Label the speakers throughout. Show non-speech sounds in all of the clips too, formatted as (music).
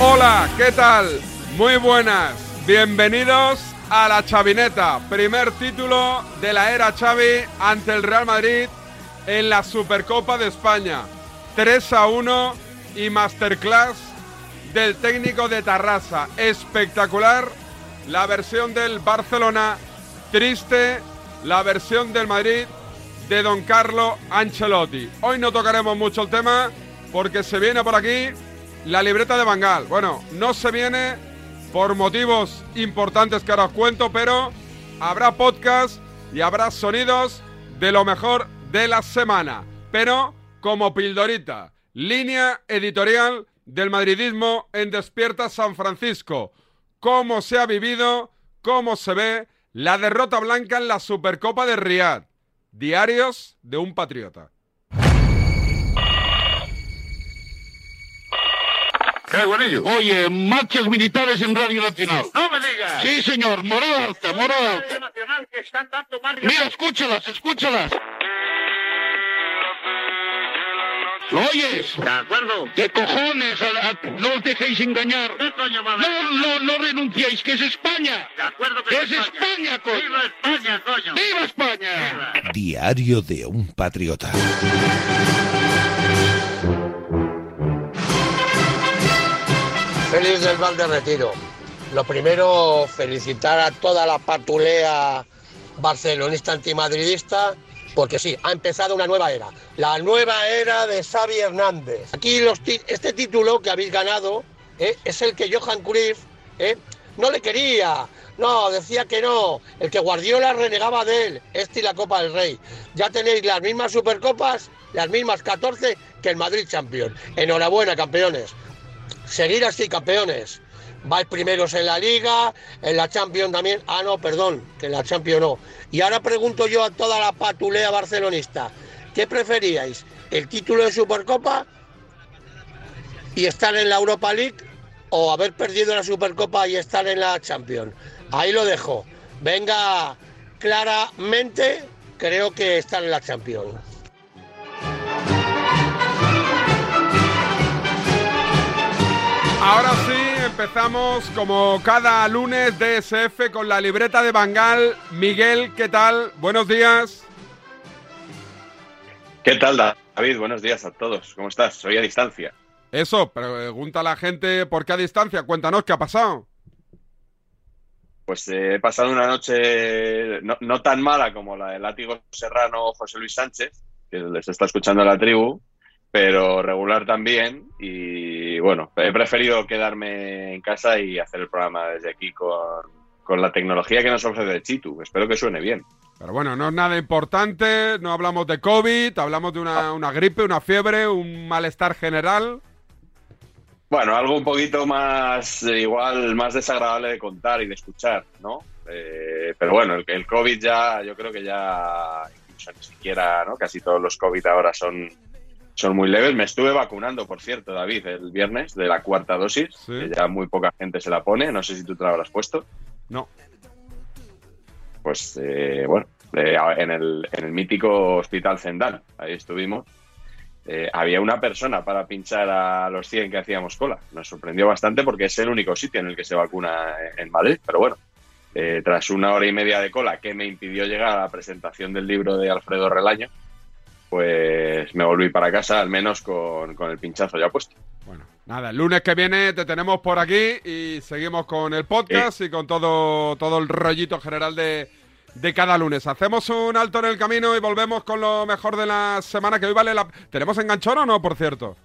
Speaker 1: Hola, ¿qué tal? Muy buenas. Bienvenidos a la Chavineta, primer título de la era Xavi ante el Real Madrid en la Supercopa de España. 3 a 1 y masterclass del técnico de Tarrasa. Espectacular la versión del Barcelona, triste la versión del Madrid de Don Carlo Ancelotti. Hoy no tocaremos mucho el tema porque se viene por aquí la libreta de Bangal. Bueno, no se viene por motivos importantes que ahora os cuento, pero habrá podcast y habrá sonidos de lo mejor de la semana. Pero como pildorita, línea editorial del madridismo en Despierta San Francisco. Cómo se ha vivido, cómo se ve la derrota blanca en la Supercopa de Riyadh. Diarios de un patriota.
Speaker 2: Oye, marchas militares en Radio Nacional.
Speaker 3: ¡No me digas!
Speaker 2: Sí, señor, morada alta, morada alta.
Speaker 3: Radio Nacional que están dando marcha.
Speaker 2: Mira, escúchalas, escúchalas. ¿Lo oyes?
Speaker 3: ¿De acuerdo?
Speaker 2: ¿Qué cojones? A- a- no os dejéis engañar. No, no, no renunciéis, que es España.
Speaker 3: De acuerdo que
Speaker 2: es España, coño.
Speaker 3: ¡Viva España, coño!
Speaker 2: ¡Viva España!
Speaker 3: ¡Viva!
Speaker 4: Diario de un patriota.
Speaker 5: Félix del Val de Retiro. Lo primero, felicitar a toda la patulea barcelonista antimadridista, porque sí, ha empezado una nueva era. La nueva era de Xavi Hernández. Aquí este título que habéis ganado ¿eh? es el que Johan Cruyff ¿eh? no le quería. No, decía que no. El que Guardiola renegaba de él. Este y la Copa del Rey. Ya tenéis las mismas Supercopas, las mismas 14 que el Madrid Champion. Enhorabuena, campeones. Seguir así, campeones. Vais primeros en la Liga, en la Champions también. Ah, no, perdón, que en la Champions no. Y ahora pregunto yo a toda la patulea barcelonista, ¿qué preferíais? ¿El título de Supercopa y estar en la Europa League o haber perdido la Supercopa y estar en la Champions? Ahí lo dejo. Venga, claramente creo que estar en la Champions.
Speaker 1: Empezamos como cada lunes DSF con la libreta de Bangal. Miguel, ¿qué tal? Buenos días.
Speaker 6: ¿Qué tal, David? Buenos días a todos. ¿Cómo estás? Soy a distancia.
Speaker 1: Eso, pregunta a la gente por qué a distancia. Cuéntanos qué ha pasado.
Speaker 6: Pues eh, he pasado una noche no, no tan mala como la del látigo serrano José Luis Sánchez, que les está escuchando a la tribu, pero regular también. Y bueno, he preferido quedarme en casa y hacer el programa desde aquí con, con la tecnología que nos ofrece Chitu. Espero que suene bien.
Speaker 1: Pero bueno, no es nada importante, no hablamos de COVID, hablamos de una, una gripe, una fiebre, un malestar general.
Speaker 6: Bueno, algo un poquito más, eh, igual, más desagradable de contar y de escuchar, ¿no? Eh, pero bueno, el, el COVID ya, yo creo que ya, incluso ni siquiera, ¿no? Casi todos los COVID ahora son, son muy leves. Me estuve vacunando, por cierto, David, el viernes de la cuarta dosis,
Speaker 1: Sí.
Speaker 6: que ya muy poca gente se la pone. No sé si tú te la habrás puesto.
Speaker 1: No.
Speaker 6: Pues, eh, bueno, eh, en, el, en el mítico Hospital Zendal, ahí estuvimos. eh, había una persona para pinchar a los 100 que hacíamos cola. Nos sorprendió bastante porque es el único sitio en el que se vacuna en Madrid. Pero bueno, eh, tras una hora y media de cola que me impidió llegar a la presentación del libro de Alfredo Relaño, pues me volví para casa, al menos con, con el pinchazo ya puesto.
Speaker 1: Bueno, nada, el lunes que viene te tenemos por aquí y seguimos con el podcast y con todo, todo el rollito general de, de cada lunes. Hacemos un alto en el camino y volvemos con lo mejor de la semana que hoy vale la... ¿Tenemos enganchón o no, por cierto?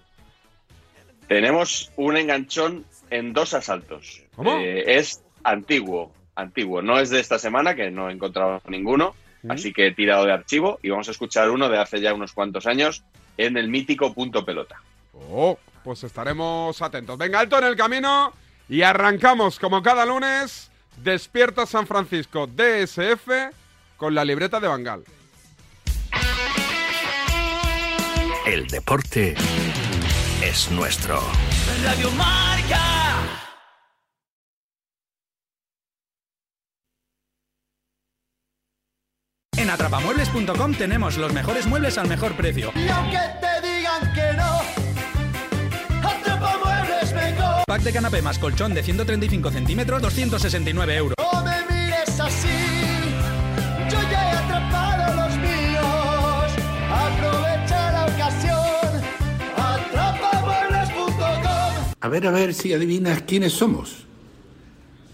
Speaker 6: Tenemos un enganchón en dos asaltos.
Speaker 1: ¿Cómo?
Speaker 6: Eh, es antiguo, antiguo. No es de esta semana, que no he encontrado ninguno. Así que he tirado de archivo y vamos a escuchar uno de hace ya unos cuantos años en el mítico punto pelota.
Speaker 1: Oh, pues estaremos atentos. Venga, alto en el camino y arrancamos como cada lunes. Despierta San Francisco DSF con la libreta de Bangal.
Speaker 4: El deporte es nuestro.
Speaker 7: Radio Marca.
Speaker 8: En atrapamuebles.com tenemos los mejores muebles al mejor precio.
Speaker 7: Y aunque te digan que no, atrapa muebles vengo.
Speaker 8: Pack de canapé más colchón de 135 centímetros, 269 euros.
Speaker 7: No me mires así, yo ya he atrapado los míos. Aprovecha la ocasión, atrapamuebles.com.
Speaker 4: A ver, a ver si adivinas quiénes somos.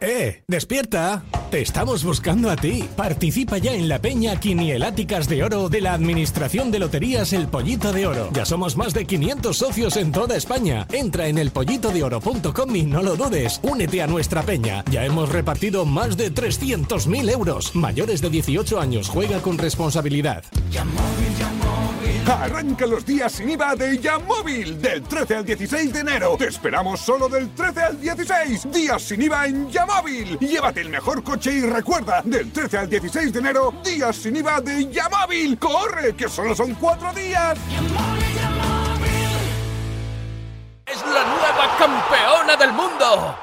Speaker 9: ¡Eh! ¡Despierta! Te estamos buscando a ti. Participa ya en la Peña Quinieláticas de Oro de la Administración de Loterías El Pollito de Oro. Ya somos más de 500 socios en toda España. Entra en elpollitodeoro.com y no lo dudes. Únete a nuestra peña. Ya hemos repartido más de 300.000 euros. Mayores de 18 años, juega con responsabilidad.
Speaker 10: Arranca los días sin IVA de Yamóvil del 13 al 16 de enero. Te esperamos solo del 13 al 16. Días sin IVA en Yamóvil. Llévate el mejor coche y recuerda, del 13 al 16 de enero, días sin IVA de Yamóvil. ¡Corre, que solo son cuatro días!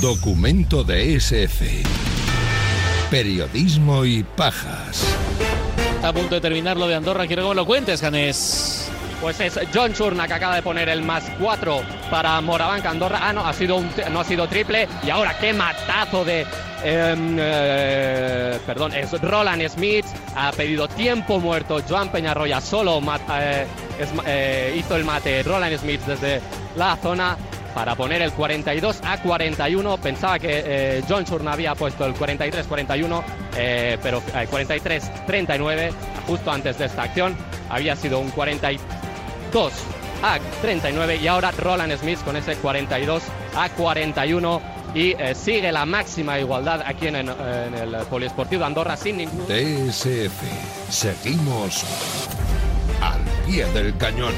Speaker 4: Documento de SF. Periodismo y pajas.
Speaker 11: Está a punto de terminar lo de Andorra. Quiero que me lo cuentes, Janés.
Speaker 12: Pues es John Churna que acaba de poner el más 4 para Morabanca Andorra. Ah, no, ha sido un, no ha sido triple. Y ahora qué matazo de. em, eh, perdón, es Roland Smith. Ha pedido tiempo muerto. Joan Peñarroya solo mat- eh, es- eh, hizo el mate. Roland Smith desde la zona para poner el 42 a 41. Pensaba que eh, John Churna había puesto el 43-41, eh, pero eh, 43-39 justo antes de esta acción. Había sido un 42 a 39 y ahora Roland Smith con ese 42 a 41 y sigue la máxima igualdad aquí en, en- el Poliesportivo Andorra sin ningún...
Speaker 4: DSF. Seguimos al pie del cañón.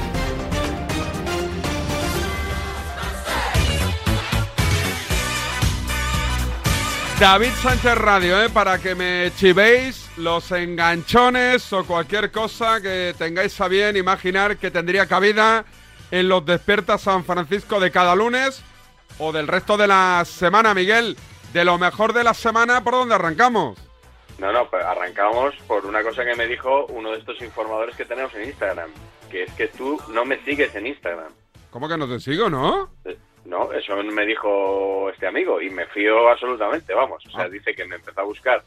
Speaker 1: David Sánchez Radio, ¿eh? para que me chivéis los enganchones o cualquier cosa que tengáis a bien imaginar que tendría cabida en los Despiertas San Francisco de cada lunes o del resto de la semana, Miguel. De lo mejor de la semana, ¿por dónde arrancamos?
Speaker 6: No, no, pero arrancamos por una cosa que me dijo uno de estos informadores que tenemos en Instagram, que es que tú no me sigues en Instagram.
Speaker 1: ¿Cómo que no te sigo, no?
Speaker 6: Eh, No, eso me dijo este amigo y me fío absolutamente, vamos. O sea, dice que me empezó a buscar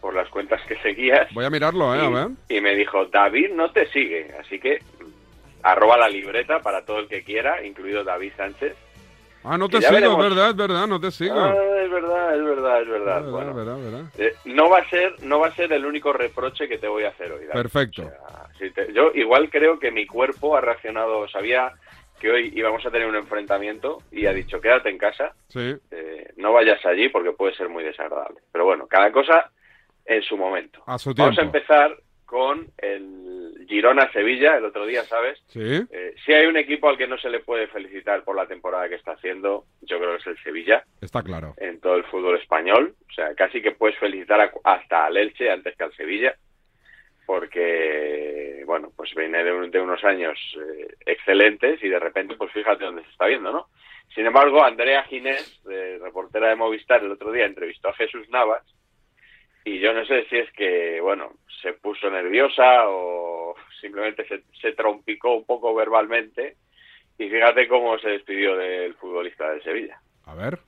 Speaker 6: por las cuentas que seguías
Speaker 1: Voy a mirarlo, ¿eh? A ver.
Speaker 6: y me dijo, David no te sigue, así que arroba la libreta para todo el que quiera, incluido David Sánchez.
Speaker 1: Ah, no te sigo,
Speaker 6: veremos.
Speaker 1: es verdad, es verdad, no te sigo.
Speaker 6: Ah, es verdad, es verdad, es verdad.
Speaker 1: Verdad,
Speaker 6: Bueno,
Speaker 1: verdad, verdad.
Speaker 6: eh, no va a ser, no va a ser el único reproche que te voy a hacer hoy. David.
Speaker 1: Perfecto.
Speaker 6: Te- yo igual creo que mi cuerpo ha reaccionado, sabía que hoy íbamos a tener un enfrentamiento y ha dicho quédate en casa,
Speaker 1: Sí.
Speaker 6: eh, no vayas allí porque puede ser muy desagradable. Pero bueno, cada cosa en su momento.
Speaker 1: A su
Speaker 6: Vamos a empezar con el Girona-Sevilla, el otro día, ¿sabes?
Speaker 1: Sí.
Speaker 6: Eh, si hay un equipo al que no se le puede felicitar por la temporada que está haciendo, yo creo que es el Sevilla
Speaker 1: Está claro.
Speaker 6: en todo el fútbol español. O sea, casi que puedes felicitar a- hasta al Elche antes que al Sevilla, porque, bueno, pues viene de, un- de unos años eh, excelentes y de repente, pues fíjate dónde se está viendo, ¿no? Sin embargo, Andrea Ginés, de reportera de Movistar, el otro día entrevistó a Jesús Navas y yo no sé si es que, bueno, se puso nerviosa o simplemente se, se trompicó un poco verbalmente y fíjate cómo se despidió del futbolista del Sevilla.
Speaker 1: A ver.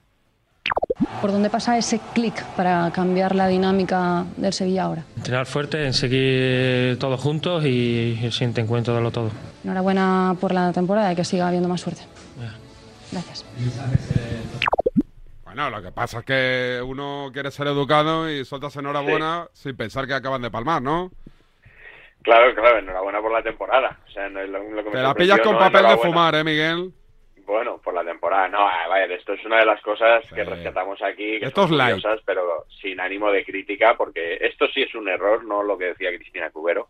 Speaker 13: ¿Por dónde pasa ese clic para cambiar la dinámica del Sevilla ahora?
Speaker 14: Entrenar fuerte, en seguir todos juntos y el siguiente encuentro darlo todo.
Speaker 13: Enhorabuena por la temporada y que siga habiendo más suerte. Gracias.
Speaker 1: Bueno, lo que pasa es que uno quiere ser educado y sueltas enhorabuena sin pensar que acaban de palmar, ¿no?
Speaker 6: Claro, claro, enhorabuena por la temporada. O sea, no es lo, lo que me
Speaker 1: Te la pillas con
Speaker 6: no,
Speaker 1: papel de fumar, ¿eh, Miguel?
Speaker 6: Bueno, por la temporada. No, a ver, esto es una de las cosas que rescatamos aquí, que
Speaker 1: Esto
Speaker 6: son
Speaker 1: es
Speaker 6: curiosas, pero sin ánimo de crítica, porque esto sí es un error, no lo que decía Cristina Cubero.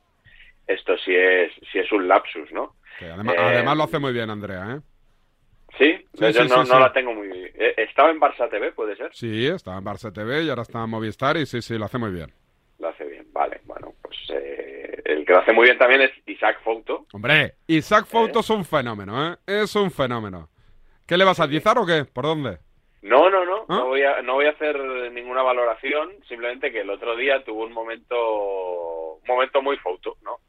Speaker 6: Esto sí es, sí es un lapsus, ¿no?
Speaker 1: Además,
Speaker 6: Eh,
Speaker 1: además lo hace muy bien, Andrea, ¿eh?
Speaker 6: Sí,
Speaker 1: Sí,
Speaker 6: yo no, la tengo muy... eh, Estaba en Barça TV, ¿puede ser?
Speaker 1: Sí, estaba en Barça TV y ahora está en Movistar y sí, sí, lo hace muy bien.
Speaker 6: Lo hace bien, vale. Bueno, pues eh, el que lo hace muy bien también es Isaac Fouto.
Speaker 1: Hombre, Isaac Fouto es un fenómeno, ¿eh? Es un fenómeno. ¿Qué le vas a atizar o qué? ¿Por dónde?
Speaker 6: No, no, no,
Speaker 1: ¿Ah?
Speaker 6: no voy a no voy a hacer ninguna valoración, simplemente que el otro día tuvo un momento un momento muy foto, ¿no?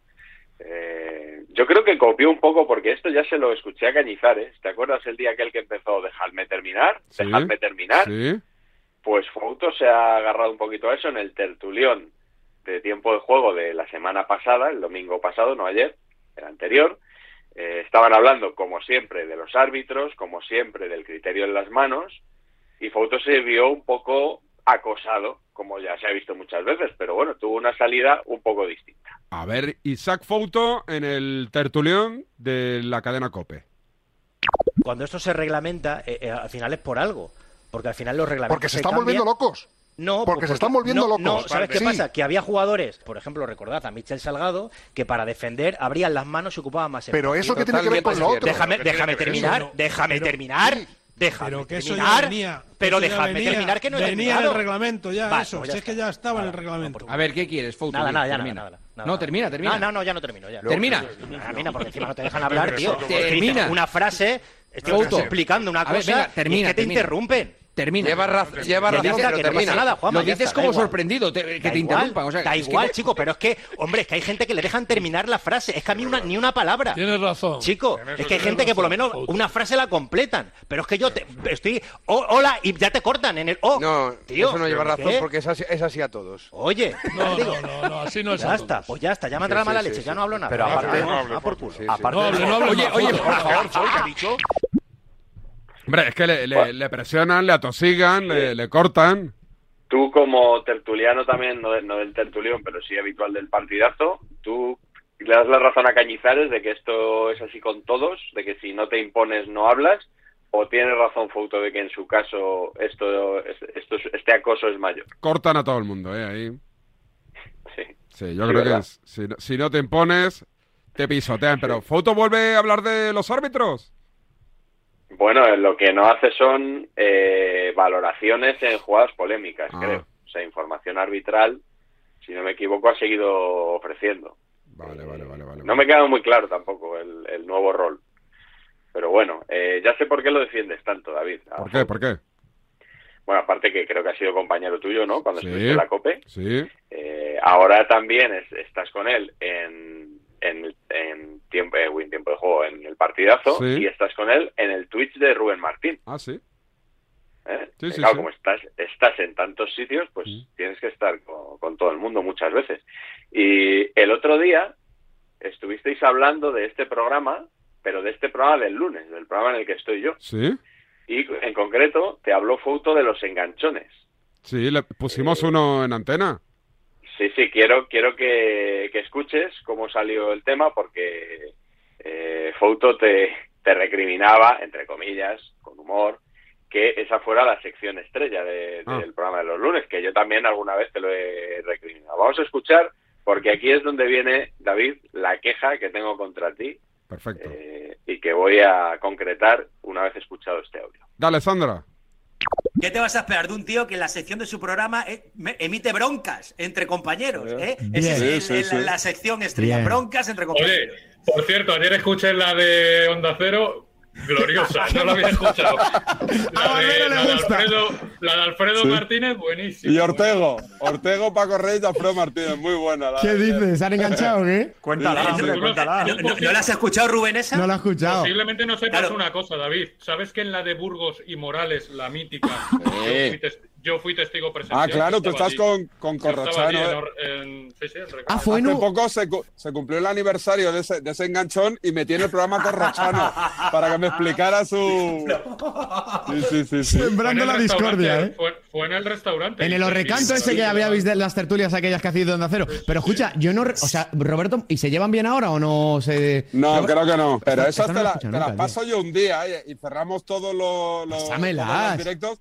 Speaker 6: Eh, yo creo que copió un poco porque esto ya se lo escuché a Cañizares. ¿Te acuerdas el día aquel que empezó dejadme terminar?
Speaker 1: Sí,
Speaker 6: Dejadme terminar.
Speaker 1: Sí.
Speaker 6: Pues Fouto se ha agarrado un poquito a eso en el tertulión de tiempo de juego de la semana pasada, el domingo pasado, no ayer, el anterior. Eh, estaban hablando, como siempre, de los árbitros, como siempre, del criterio en las manos, y Fouto se vio un poco acosado, como ya se ha visto muchas veces, pero bueno, tuvo una salida un poco distinta.
Speaker 1: A ver, Isaac Fouto en el tertulión de la cadena COPE.
Speaker 15: Cuando esto se reglamenta, eh, eh, al final es por algo. Porque al final los reglamentos.
Speaker 16: Porque se están volviendo locos.
Speaker 15: No,
Speaker 16: Porque se están volviendo
Speaker 15: no,
Speaker 16: locos.
Speaker 15: No, ¿sabes qué
Speaker 16: Sí.
Speaker 15: pasa? Que había jugadores, por ejemplo, recordad a Michel Salgado, que para defender abrían las manos y ocupaban más
Speaker 16: Pero
Speaker 15: espacio.
Speaker 16: eso qué tiene que ver con lo otro.
Speaker 15: Déjame,
Speaker 16: Pero ¿qué
Speaker 15: déjame
Speaker 16: que
Speaker 15: terminar,
Speaker 16: eso?
Speaker 15: déjame
Speaker 16: Pero-
Speaker 15: terminar. Déjame
Speaker 17: Pero que eso ya
Speaker 15: terminar.
Speaker 17: venía.
Speaker 15: pero
Speaker 17: eso ya
Speaker 15: déjame
Speaker 17: venía-
Speaker 15: terminar que no
Speaker 17: Venía en el reglamento ya, eso.
Speaker 15: pues ya
Speaker 17: si es que ya estaba en el reglamento.
Speaker 18: A ver, ¿qué quieres, Fouto?
Speaker 15: Nada, nada, ya nada,
Speaker 18: termina.
Speaker 15: nada, nada.
Speaker 18: No, termina, termina.
Speaker 15: No, no, no, ya no termino. Ya.
Speaker 18: Termina.
Speaker 15: Termina, porque encima no te dejan hablar, tío.
Speaker 18: Termina.
Speaker 15: Una frase, estoy explicando una
Speaker 18: A ver,
Speaker 15: cosa
Speaker 18: venga, termina,
Speaker 15: y es que te
Speaker 18: termina.
Speaker 15: interrumpen.
Speaker 18: Termina.
Speaker 15: Lleva raz- lleva razón, pero
Speaker 18: lo
Speaker 15: termina.
Speaker 18: dices-
Speaker 15: nada, Juanma,
Speaker 18: Lo dices
Speaker 15: está,
Speaker 18: como sorprendido, te- que
Speaker 15: Da
Speaker 18: te
Speaker 15: igual,
Speaker 18: interrumpan. O sea,
Speaker 15: da
Speaker 18: que-
Speaker 15: igual, chico, pero es que, hombre, es que hay gente que le dejan terminar la frase. Es que a mí una- ni una palabra.
Speaker 17: Tienes razón.
Speaker 15: Chico, es que hay gente que por lo
Speaker 17: razón,
Speaker 15: menos una frase la completan. Pero es que yo te, estoy. oh, hola, y ya te cortan en el. Oh,
Speaker 19: No,
Speaker 15: tío,
Speaker 19: eso no lleva
Speaker 15: ¿qué?
Speaker 19: razón porque es así, es así a todos.
Speaker 15: Oye,
Speaker 17: No, (laughs)
Speaker 15: digo,
Speaker 17: no, no, no, así no es.
Speaker 15: ya está, pues ya está, ya me
Speaker 19: Sí,
Speaker 15: mala
Speaker 19: sí,
Speaker 15: leche,
Speaker 19: sí,
Speaker 15: ya no hablo nada.
Speaker 19: Pero aparte- no,
Speaker 15: a por culo.
Speaker 1: Oye, oye, por
Speaker 15: favor, ¿qué ha dicho?
Speaker 1: Hombre, es que le, le- le presionan, le atosigan, le, le cortan.
Speaker 6: Tú como tertuliano también, no, no del tertulión, pero sí habitual del partidazo, tú le das la razón a Cañizares de que esto es así con todos, de que si no te impones no hablas, o tienes razón Fouto de que en su caso esto, esto es- este acoso es mayor.
Speaker 1: Cortan a todo el mundo, ¿eh? Ahí.
Speaker 6: Sí.
Speaker 1: Sí, yo
Speaker 6: Sí,
Speaker 1: creo que si, no- si no te impones, te pisotean. Pero, ¿Fouto vuelve a hablar de los árbitros?
Speaker 6: Bueno, lo que no hace son eh, valoraciones en jugadas polémicas,
Speaker 1: Ah.
Speaker 6: creo. O sea, información arbitral, si no me equivoco, ha seguido ofreciendo.
Speaker 1: Vale, vale, vale, vale.
Speaker 6: No me queda muy claro tampoco el, el nuevo rol. Pero bueno, eh, ya sé por qué lo defiendes tanto, David.
Speaker 1: ¿Por qué? ¿Por qué?
Speaker 6: bueno, aparte que creo que ha sido compañero tuyo, ¿no? Cuando
Speaker 1: Sí.
Speaker 6: estuviste en la COPE.
Speaker 1: Sí.
Speaker 6: Eh, ahora también es- estás con él en, en, en tiempo, eh, en tiempo de juego, en el partidazo,
Speaker 1: Sí.
Speaker 6: y estás con él en el Twitch de Rubén Martín.
Speaker 1: Ah, sí.
Speaker 6: ¿eh?
Speaker 1: Sí,
Speaker 6: Eh,
Speaker 1: sí,
Speaker 6: claro, como estás, estás en tantos sitios, pues tienes que estar con, con todo el mundo muchas veces. Y el otro día estuvisteis hablando de este programa, pero de este programa del lunes, del programa en el que estoy yo.
Speaker 1: Sí.
Speaker 6: Y en concreto te habló Fouto de los enganchones.
Speaker 1: Sí, le pusimos uno en antena.
Speaker 6: Sí, sí, quiero, quiero que, que escuches cómo salió el tema porque eh, Fouto te, te recriminaba, entre comillas, con humor, que esa fuera la sección estrella de-
Speaker 1: Ah.
Speaker 6: del programa de los lunes, que yo también alguna vez te lo he recriminado. Vamos a escuchar porque aquí es donde viene, David, la queja que tengo contra ti
Speaker 1: Perfecto.
Speaker 6: eh, y que voy a concretar una vez escuchado este audio.
Speaker 1: Dale, Sandra.
Speaker 20: ¿Qué te vas a esperar de un tío que en la sección de su programa eh, emite broncas entre compañeros? ¿eh? Esa es
Speaker 18: Bien.
Speaker 20: el-
Speaker 18: Sí, sí,
Speaker 20: el-
Speaker 18: sí.
Speaker 20: la sección estrella,
Speaker 18: Bien.
Speaker 20: broncas entre compañeros.
Speaker 18: Oye, por cierto, ayer escuché la de Onda Cero, gloriosa, no la había escuchado. (laughs) La de, la de Alfredo, la de Alfredo
Speaker 21: Sí.
Speaker 18: Martínez, buenísima.
Speaker 21: Y Ortego, Ortego, Paco Reyes Alfredo Martínez, muy buena. la
Speaker 22: ¿Qué dices? ¿Se han enganchado o qué? (laughs)
Speaker 18: Cuéntala,
Speaker 21: Sí,
Speaker 18: hombre, cuéntala.
Speaker 20: ¿No, no- no la has escuchado, Rubén, esa?
Speaker 22: No la he escuchado.
Speaker 18: Posiblemente no sepas
Speaker 20: Claro.
Speaker 18: una cosa, David. ¿Sabes que en la de Burgos y Morales, la mítica, (laughs) yo, fui tes- yo fui testigo presencial?
Speaker 21: Ah, claro, tú estás
Speaker 18: allí.
Speaker 21: con, con Corrochano.
Speaker 18: en
Speaker 21: ¿eh?
Speaker 18: En- sí, sí, en Recordado.
Speaker 22: Ah,
Speaker 21: Hace poco se, se cumplió el aniversario de ese, de ese enganchón y metí en el programa Corrochano (laughs) para que me explicara su. Sí, sí, sí. sí.
Speaker 22: Sembrando
Speaker 18: Fue en
Speaker 22: la discordia, ¿eh?
Speaker 18: Fue, fue en el restaurante.
Speaker 22: En el
Speaker 18: y-
Speaker 22: ese que habíais de las tertulias aquellas que hacéis de Onda Cero. Pero escucha, yo no... O sea, Roberto, ¿y se llevan bien ahora o no se...?
Speaker 21: No,
Speaker 22: Robert-
Speaker 21: creo que no. Pero
Speaker 22: Esta-
Speaker 21: esas
Speaker 22: no
Speaker 21: te,
Speaker 22: la
Speaker 21: las paso yo un día eh, y cerramos todos los, los directos.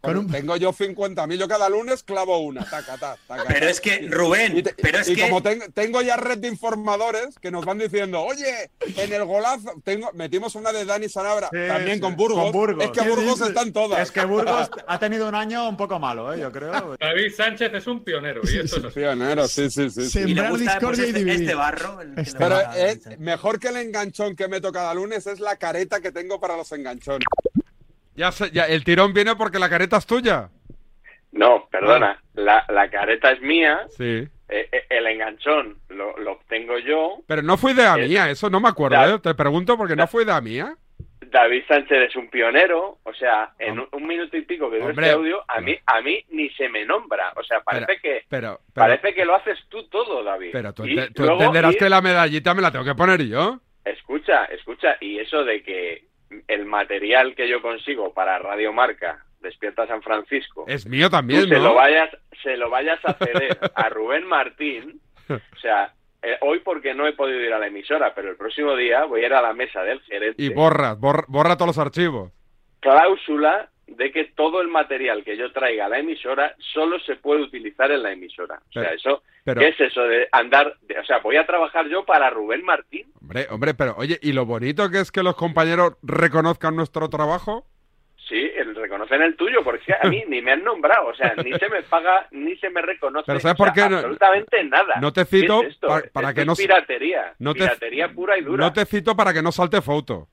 Speaker 21: Con- Tengo yo 50.000. Yo cada lunes clavo una. Taca, taca, taca,
Speaker 20: Pero es que, Rubén,
Speaker 21: Y, te-
Speaker 20: pero es
Speaker 21: y
Speaker 20: que-
Speaker 21: como ten- tengo ya red de informadores que nos van diciendo, oye, en el golazo tengo, metimos una de Dani Sanabra,
Speaker 23: Sí,
Speaker 21: también
Speaker 23: sí,
Speaker 21: con Burgos.
Speaker 23: con Burgos.
Speaker 21: Es que
Speaker 23: ¿Qué
Speaker 21: Burgos están todas.
Speaker 23: Es que Burgos (laughs) ha tenido un año un poco malo, ¿eh? yo creo.
Speaker 18: David Sánchez es un pionero. Y esto es.
Speaker 21: Pionero, sí, sí, sí. sí.
Speaker 20: Y le
Speaker 22: Sembrar
Speaker 20: gusta pues,
Speaker 22: y
Speaker 20: este,
Speaker 22: dividir.
Speaker 20: este barro. el que le
Speaker 21: Pero
Speaker 20: gusta.
Speaker 21: es mejor que el enganchón que meto cada lunes es la careta que tengo para los enganchones.
Speaker 1: Ya, sé- ya, el tirón viene porque la careta es tuya.
Speaker 6: No, perdona, la, la careta es mía,
Speaker 1: Sí.
Speaker 6: eh, eh, el enganchón lo, lo obtengo yo,
Speaker 1: Pero no fue idea
Speaker 6: Eh,
Speaker 1: mía, eso no me acuerdo,
Speaker 6: Da-
Speaker 1: ¿eh? Te pregunto porque no fue idea mía.
Speaker 6: David Sánchez es un pionero, o sea, en un, un minuto y pico que dura este audio, a mí, a mí ni se me nombra, o sea, parece
Speaker 1: Pero-
Speaker 6: que
Speaker 1: Pero, pero,
Speaker 6: parece que lo haces tú todo, David.
Speaker 1: pero tú,
Speaker 6: Y
Speaker 1: ente- tú
Speaker 6: luego
Speaker 1: entenderás que la medallita me la tengo que poner yo.
Speaker 6: Escucha, escucha, y eso de que el material que yo consigo para Radio Marca, Despierta San Francisco,
Speaker 1: Es mío
Speaker 6: tú
Speaker 1: también,
Speaker 6: se lo vayas, se lo vayas a ceder (laughs) a Rubén Martín, o sea, eh, hoy porque no he podido ir a la emisora, pero el próximo día voy a ir a la mesa del gerente.
Speaker 1: Y borras, borra, borra todos los archivos.
Speaker 6: cláusula de que todo el material que yo traiga a la emisora solo se puede utilizar en la emisora. O sea, eso,
Speaker 1: pero-
Speaker 6: ¿qué es eso de andar? de- o sea, voy a trabajar yo para Rubén Martín.
Speaker 1: Hombre, hombre, pero oye, ¿y lo bonito que es que los compañeros reconozcan nuestro trabajo?
Speaker 6: Sí, el, reconocen el tuyo, porque a mí (laughs) ni me han nombrado, o sea, ni se me paga, ni se me reconoce.
Speaker 1: Pero ¿sabes por qué
Speaker 6: Absolutamente nada.
Speaker 1: no te
Speaker 6: ¿Qué
Speaker 1: cito
Speaker 6: es
Speaker 1: para
Speaker 6: Esto
Speaker 1: que
Speaker 6: es
Speaker 1: no
Speaker 6: piratería,
Speaker 1: no te-
Speaker 6: piratería pura y dura.
Speaker 1: No te cito para que no salte foto.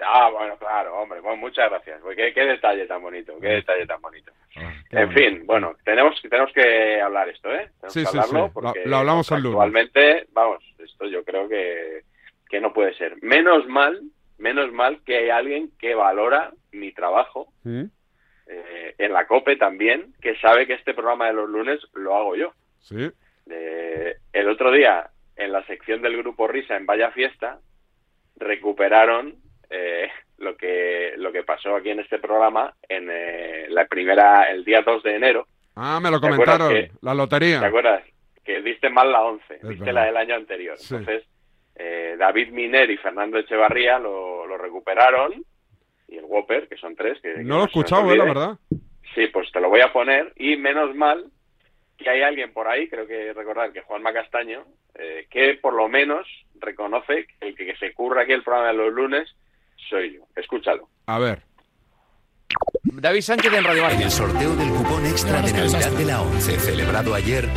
Speaker 6: Ah, bueno, claro, hombre, bueno, muchas gracias. Qué, qué detalle tan bonito, qué detalle tan bonito.
Speaker 1: Ah,
Speaker 6: en fin, bueno, tenemos, tenemos que hablar esto, ¿eh? Tenemos
Speaker 1: Sí,
Speaker 6: que
Speaker 1: sí,
Speaker 6: hablarlo
Speaker 1: sí.
Speaker 6: porque
Speaker 1: Lo- lo hablamos el lunes.
Speaker 6: Actualmente, vamos, esto yo creo que, que no puede ser. Menos mal, menos mal que hay alguien que valora mi trabajo
Speaker 1: ¿Mm?
Speaker 6: eh, en la COPE también, que sabe que este programa de los lunes lo hago yo.
Speaker 1: Sí.
Speaker 6: Eh, el otro día, en la sección del grupo Risa en Vaya Fiesta, recuperaron eh, lo que lo que pasó aquí en este programa en eh, la primera el día 2 de enero.
Speaker 1: Ah, me lo
Speaker 6: ¿Te acuerdas
Speaker 1: comentaron.
Speaker 6: que-
Speaker 1: La lotería.
Speaker 6: ¿Te acuerdas? Que diste mal la 11,
Speaker 1: Es
Speaker 6: diste
Speaker 1: verdad.
Speaker 6: la del año anterior.
Speaker 1: Sí.
Speaker 6: Entonces, eh, David Miner y Fernando Echevarría lo, lo recuperaron y el Whopper, que son tres. Que, que
Speaker 1: No lo he escuchado, eh, la verdad.
Speaker 6: Sí, pues te lo voy a poner y menos mal que hay alguien por ahí, creo que recordar que Juanma Castaño, eh, que por lo menos reconoce que el que se curra aquí el programa de los lunes soy yo. Escúchalo.
Speaker 1: A ver.
Speaker 24: David Sánchez en Radio Marca.
Speaker 25: En el sorteo del cupón extra de Navidad de la 11 celebrado ayer,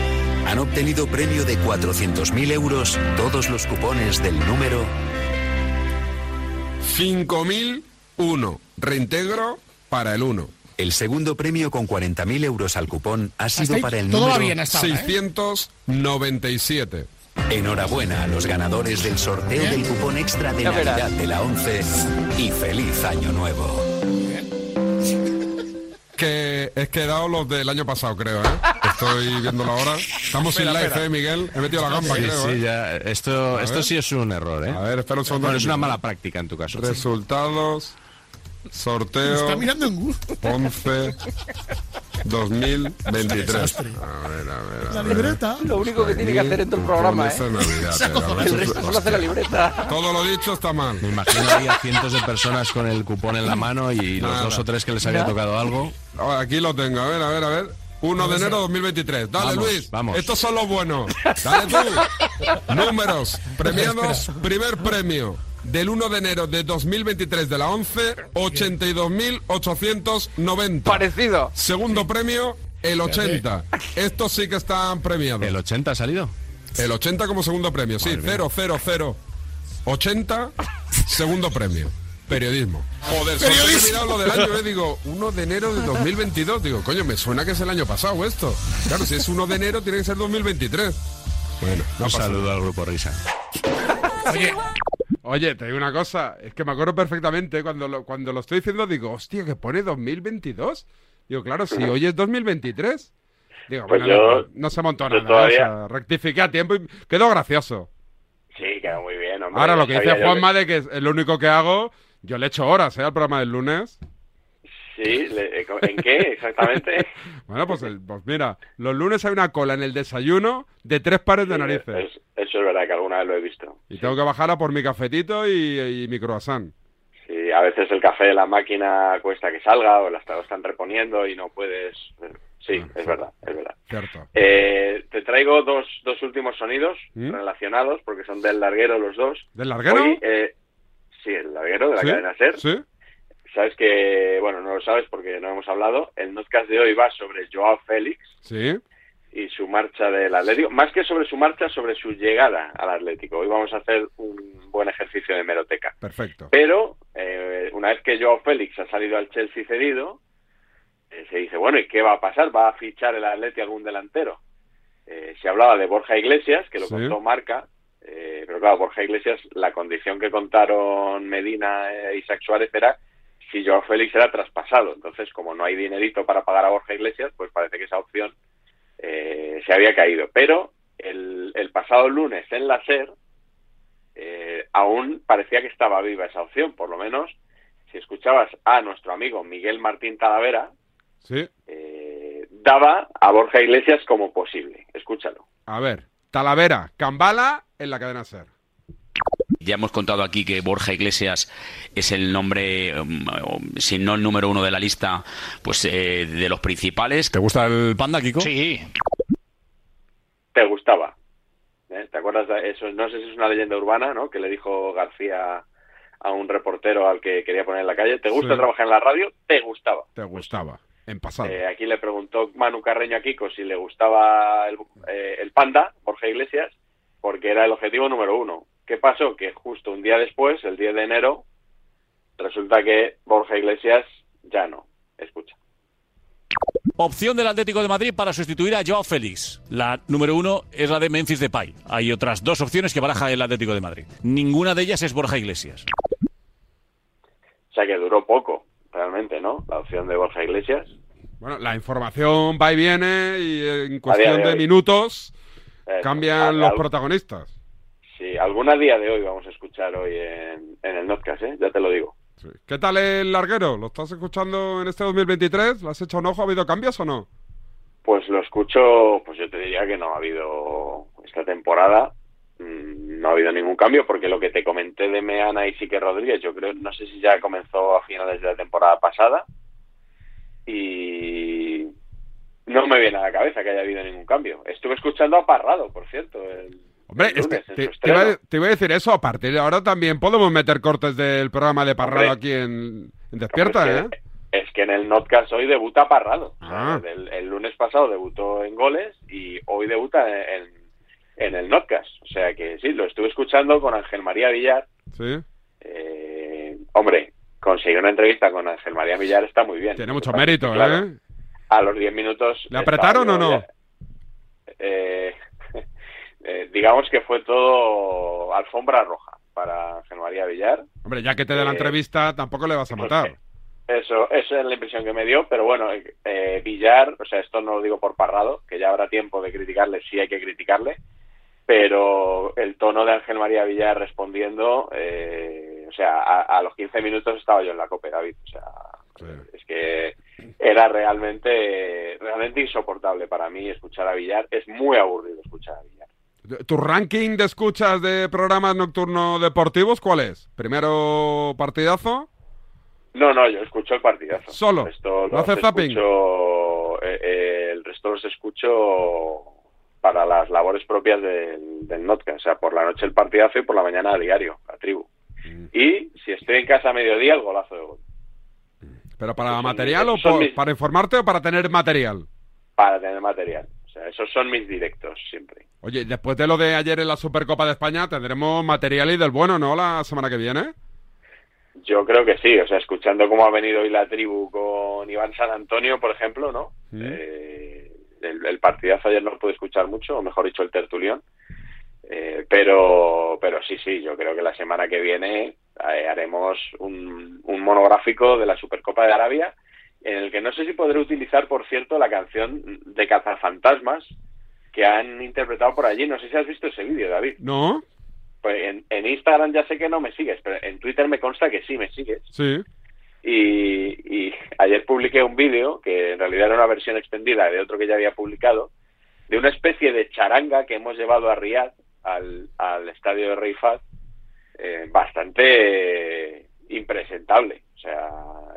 Speaker 25: han obtenido premio de 400.000 euros todos los cupones del número
Speaker 26: 5001. Reintegro para el 1.
Speaker 25: El segundo premio con 40.000 euros al cupón ha sido para el número
Speaker 17: bien hasta ahora, ¿eh?
Speaker 1: 697.
Speaker 25: Enhorabuena a los ganadores del sorteo del cupón extra de
Speaker 24: Ya verás.
Speaker 25: Navidad de la 11 y feliz año nuevo.
Speaker 1: Que es que he dado los del año pasado, creo, ¿eh? Estoy viéndolo ahora. Estamos sin live,
Speaker 21: espera.
Speaker 1: ¿eh, Miguel? He metido la gamba,
Speaker 27: Sí,
Speaker 1: creo,
Speaker 27: sí,
Speaker 1: ¿eh?
Speaker 27: ya. Esto,
Speaker 1: A
Speaker 27: esto
Speaker 1: ver.
Speaker 27: sí es un error, ¿eh?
Speaker 1: A ver, espera un segundo.
Speaker 27: Bueno, es una mala práctica en tu caso.
Speaker 1: Resultados. Sorteo.
Speaker 17: Está mirando en Google.
Speaker 1: Ponce (laughs) 2023.
Speaker 17: desastre.
Speaker 1: A ver, a ver. a
Speaker 17: La libreta.
Speaker 24: Lo único que tiene que hacer en tu programa, ¿eh?
Speaker 1: Navidad,
Speaker 24: El resto solo hace la libreta.
Speaker 1: Todo lo dicho está mal.
Speaker 27: Me imagino había cientos de personas con el cupón en la mano y los
Speaker 1: Nada.
Speaker 27: dos o tres que les había tocado algo.
Speaker 1: Aquí lo tengo, a ver, a ver, a ver. 1 de enero 2023. Dale,
Speaker 27: Vamos,
Speaker 1: Luis.
Speaker 27: vamos.
Speaker 1: Estos son los buenos. Dale tú. (laughs) Números. Premiados. Primer premio. Del 1 de enero de 2023 de la 11, 82.890.
Speaker 24: Parecido.
Speaker 1: Segundo premio, el 80. Estos sí que están premiados.
Speaker 27: ¿El 80 ha salido?
Speaker 1: El 80 como segundo premio, sí. 0, 0, 0. 80, segundo premio. Periodismo. Joder,
Speaker 17: Periodismo.
Speaker 1: mirado lo del año, eh. Digo, 1 de enero de 2022. Digo, coño, me suena que es el año pasado esto. Claro, si es 1 de enero, tiene que ser 2023. Bueno, no
Speaker 27: Un
Speaker 1: pasa
Speaker 27: saludo
Speaker 1: nada.
Speaker 27: al grupo Risa.
Speaker 17: Oye,
Speaker 1: Oye, te digo una cosa, es que me acuerdo perfectamente cuando lo, cuando lo estoy diciendo, digo, hostia, que pone 2022. Digo, claro, si hoy es 2023. Digo,
Speaker 6: Pues
Speaker 1: bueno,
Speaker 6: yo-
Speaker 1: no, se montó
Speaker 6: yo
Speaker 1: nada,
Speaker 6: todavía-
Speaker 1: o sea, rectifiqué a tiempo y quedó gracioso.
Speaker 6: Sí, quedó muy bien, hombre.
Speaker 1: Ahora, lo que dice
Speaker 6: yo
Speaker 1: Juanma de que es lo único que hago, yo le echo horas, ¿eh? Al programa del lunes.
Speaker 6: Sí, le- ¿en qué exactamente? (laughs)
Speaker 1: Bueno, pues, el- pues mira, los lunes hay una cola en el desayuno de tres pares de narices.
Speaker 6: es- eso es verdad que alguna vez lo he visto.
Speaker 1: Y tengo que bajar a por mi cafetito y, y mi croissant.
Speaker 6: Sí, a veces el café de la máquina cuesta que salga o la lo están reponiendo y no puedes... Sí,
Speaker 1: Ah,
Speaker 6: es verdad, es verdad.
Speaker 1: Cierto.
Speaker 6: Eh, te traigo dos, dos últimos sonidos
Speaker 1: ¿Mm?
Speaker 6: relacionados porque son del larguero los dos.
Speaker 1: ¿Del larguero?
Speaker 6: Hoy, eh, sí, el larguero de la
Speaker 1: ¿Sí?
Speaker 6: cadena SER.
Speaker 1: ¿Sí?
Speaker 6: Sabes que, bueno, no lo sabes porque no hemos hablado. El podcast de hoy va sobre Joao Félix
Speaker 1: Sí.
Speaker 6: y su marcha del Atlético. Más que sobre su marcha, sobre su llegada al Atlético. Hoy vamos a hacer un buen ejercicio de meroteca.
Speaker 1: Perfecto.
Speaker 6: Pero eh, una vez que Joao Félix ha salido al Chelsea cedido, eh, se dice, bueno, ¿y qué va a pasar? ¿Va a fichar el Atlético algún delantero? Eh, se hablaba de Borja Iglesias, que lo
Speaker 1: Sí.
Speaker 6: contó Marca, eh, pero claro, Borja Iglesias, la condición que contaron Medina e Isaac Suárez era si Joao Félix era traspasado. Entonces, como no hay dinerito para pagar a Borja Iglesias, pues parece que esa opción eh, se había caído. Pero el, el pasado lunes en la SER eh, aún parecía que estaba viva esa opción, por lo menos si escuchabas a nuestro amigo Miguel Martín Talavera,
Speaker 1: Sí.
Speaker 6: eh, daba a Borja Iglesias como posible. Escúchalo.
Speaker 1: A ver, Talavera, Cambala en la cadena SER.
Speaker 28: Ya hemos contado aquí que Borja Iglesias es el nombre, um, si no el número uno de la lista, pues eh, de los principales.
Speaker 27: ¿Te gusta el panda, Kiko?
Speaker 28: Sí.
Speaker 6: ¿Te gustaba? ¿Eh? ¿Te acuerdas de eso? No sé si es una leyenda urbana, ¿no? Que le dijo García a un reportero al que quería poner en la calle, ¿te gusta
Speaker 1: Sí.
Speaker 6: trabajar en la radio? ¿Te gustaba?
Speaker 1: Te gustaba. En pasado.
Speaker 6: Eh, aquí le preguntó Manu Carreño a Kiko si le gustaba el, eh, el panda, Borja Iglesias, porque era el objetivo número uno. ¿Qué pasó? Que justo un día después, el 10 de enero, resulta que Borja Iglesias ya no. Escucha.
Speaker 29: Opción del Atlético de Madrid para sustituir a Joao Félix. La número uno es la de Memphis Depay. Hay otras dos opciones que baraja el Atlético de Madrid. Ninguna de ellas es Borja Iglesias.
Speaker 6: O sea que duró poco, realmente, ¿no? La opción de Borja Iglesias.
Speaker 1: Bueno, la información va y viene y en cuestión
Speaker 6: de
Speaker 1: minutos
Speaker 6: Eh,
Speaker 1: cambian los protagonistas.
Speaker 6: Alguna día de hoy vamos a escuchar hoy en, en el Notcast, ¿eh? Ya te lo digo.
Speaker 1: ¿Qué tal el larguero? ¿Lo estás escuchando en este 2023? ¿Le has hecho un ojo? ¿Ha habido cambios o no?
Speaker 6: Pues lo escucho, pues yo te diría que no ha habido esta temporada, mm, no ha habido ningún cambio, porque lo que te comenté de Meana y Sique Rodríguez, yo creo, no sé si ya comenzó a finales de la temporada pasada, y no me viene a la cabeza que haya habido ningún cambio. Estuve escuchando a Parrado, por cierto, el,
Speaker 1: Hombre, es que te, te iba a, te decir eso. A partir de ahora también podemos meter cortes del programa de Parrado
Speaker 6: Hombre.
Speaker 1: aquí en, en Despierta,
Speaker 6: Hombre,
Speaker 1: ¿eh?
Speaker 6: es que- Es que en el Notcast hoy debuta Parrado. O sea,
Speaker 1: Ah.
Speaker 6: el, el lunes pasado debutó en goles y hoy debuta en, en el Notcast. O sea que sí, lo estuve escuchando con Ángel María Villar.
Speaker 1: Sí.
Speaker 6: Eh, hombre, conseguir una entrevista con Ángel María Villar está muy bien.
Speaker 1: Tiene mucho mérito,
Speaker 6: claro,
Speaker 1: ¿eh?
Speaker 6: A los 10 minutos...
Speaker 1: ¿Le apretaron o no?
Speaker 6: eh, eh, digamos que fue todo alfombra roja para Ángel María Villar.
Speaker 1: Hombre, ya que te dé la
Speaker 6: Eh,
Speaker 1: entrevista, tampoco le vas a matar.
Speaker 6: Eso, esa es la impresión que me dio, pero bueno, eh, Villar, o sea, esto no lo digo por parrado, que ya habrá tiempo de criticarle, sí hay que criticarle, pero el tono de Ángel María Villar respondiendo, eh, o sea, a, a los 15 minutos estaba yo en la copa, David, o sea, es que era realmente, realmente insoportable para mí escuchar a Villar, es muy aburrido escuchar a Villar.
Speaker 1: ¿Tu ranking de escuchas de programas nocturnos deportivos cuál es? ¿Primero partidazo?
Speaker 6: No, no, yo escucho el partidazo.
Speaker 1: Solo.
Speaker 6: El resto
Speaker 1: ¿No hace zapping?
Speaker 6: escucho, eh, eh, el resto los escucho para las labores propias del, del. O sea, por la noche el partidazo y por la mañana a diario, la tribu.
Speaker 1: Mm.
Speaker 6: Y si estoy en casa a mediodía, el golazo de gol.
Speaker 1: ¿Pero para material o
Speaker 6: son
Speaker 1: por-
Speaker 6: mis-
Speaker 1: para informarte o para tener material?
Speaker 6: Para tener material. Sea, esos son mis directos siempre.
Speaker 1: Oye, después de lo de ayer en la Supercopa de España, tendremos material y del bueno, ¿no? La semana que viene.
Speaker 6: Yo creo que sí. O sea, escuchando cómo ha venido hoy la tribu con Iván San Antonio, por ejemplo, ¿no?
Speaker 1: Mm.
Speaker 6: Eh, el, el partidazo ayer no lo pude escuchar mucho, o mejor dicho, el tertulión. Eh, pero, pero sí, sí, yo creo que la semana que viene eh, haremos un, un monográfico de la Supercopa de Arabia, en el que no sé si podré utilizar, por cierto, la canción de Cazafantasmas que han interpretado por allí. No sé si has visto ese vídeo, David.
Speaker 1: ¿No?
Speaker 6: Pues en, en Instagram ya sé que no me sigues, pero en Twitter me consta que sí me sigues.
Speaker 1: Sí.
Speaker 6: Y, y ayer publiqué un vídeo que en realidad era una versión extendida de otro que ya había publicado, de una especie de charanga que hemos llevado a Riyadh, al, al estadio de Rey eh, bastante impresentable. O sea,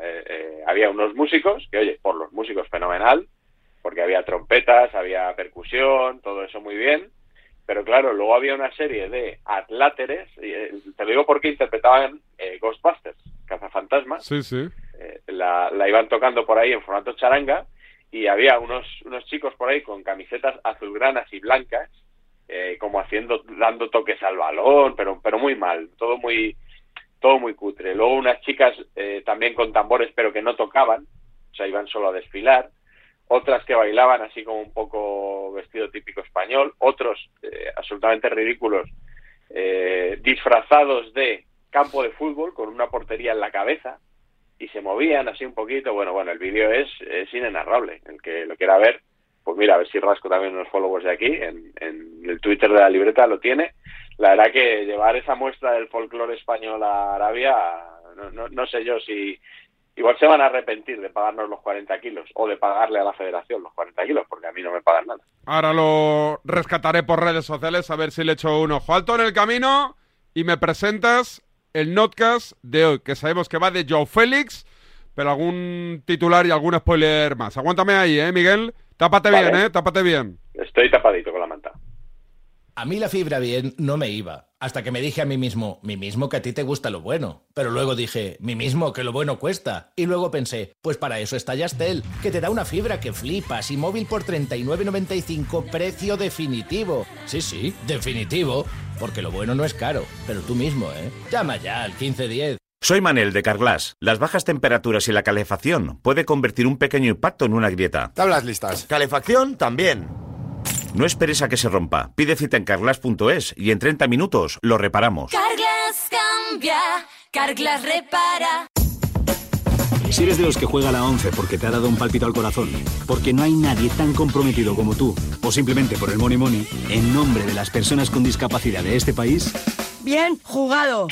Speaker 6: eh, eh, había unos músicos, que oye, por los músicos fenomenal, porque había trompetas, había percusión, todo eso muy bien, pero claro, luego había una serie de atláteres, y, eh, te lo digo porque interpretaban eh, Ghostbusters, cazafantasmas,
Speaker 1: Sí, sí.
Speaker 6: la, la iban tocando por ahí en formato charanga y había unos, unos chicos por ahí con camisetas azulgranas y blancas, eh, como haciendo, dando toques al balón, pero, pero muy mal, todo muy, todo muy cutre. Luego unas chicas eh, también con tambores, pero que no tocaban, o sea, iban solo a desfilar. Otras que bailaban así como un poco vestido típico español, otros eh, absolutamente ridículos, eh, disfrazados de campo de fútbol con una portería en la cabeza y se movían así un poquito. Bueno, bueno, el vídeo es, es inenarrable. El que lo quiera ver, pues mira, a ver si rasco también unos followers de aquí. En, en el Twitter de la libreta lo tiene. La verdad que llevar esa muestra del folclore español a Arabia, no, no, no sé yo si. Igual se van a arrepentir de pagarnos los 40 kilos o de pagarle a la federación los 40 kilos, porque a mí no me pagan nada.
Speaker 1: Ahora lo rescataré por redes sociales a ver si le echo un ojo alto en el camino y me presentas el notcast de hoy, que sabemos que va de Joe Félix, pero algún titular y algún spoiler más. Aguántame ahí, ¿eh, Miguel? Tápate
Speaker 6: Vale.
Speaker 1: bien, ¿eh? Tápate bien.
Speaker 6: Estoy tapadito con la manta.
Speaker 30: A mí la fibra bien no me iba, hasta que me dije a mí mismo, mí mismo que a ti te gusta lo bueno. Pero luego dije, mí mismo que lo bueno cuesta. Y luego pensé, pues para eso está Yastel, que te da una fibra que flipas y móvil por 39.95, precio definitivo. Sí, sí, definitivo, porque lo bueno no es caro, pero tú mismo, ¿eh? Llama ya al 1510.
Speaker 31: Soy Manel de Carglass. Las bajas temperaturas y la calefacción puede convertir un pequeño impacto en una grieta.
Speaker 16: Tablas listas.
Speaker 31: Calefacción también. No esperes a que se rompa. Pide cita en carglass.es y en 30 minutos lo reparamos.
Speaker 32: Carglass cambia, Carglass repara.
Speaker 33: Si eres de los que juega a la 11 porque te ha dado un palpito al corazón, porque no hay nadie tan comprometido como tú, o simplemente por el money money, en nombre de las personas con discapacidad de este país,
Speaker 34: Bien jugado.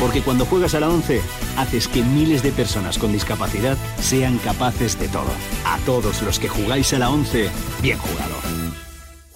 Speaker 33: porque cuando juegas a la 11, haces que miles de personas con discapacidad sean capaces de todo. A todos los que jugáis a la 11, bien jugado.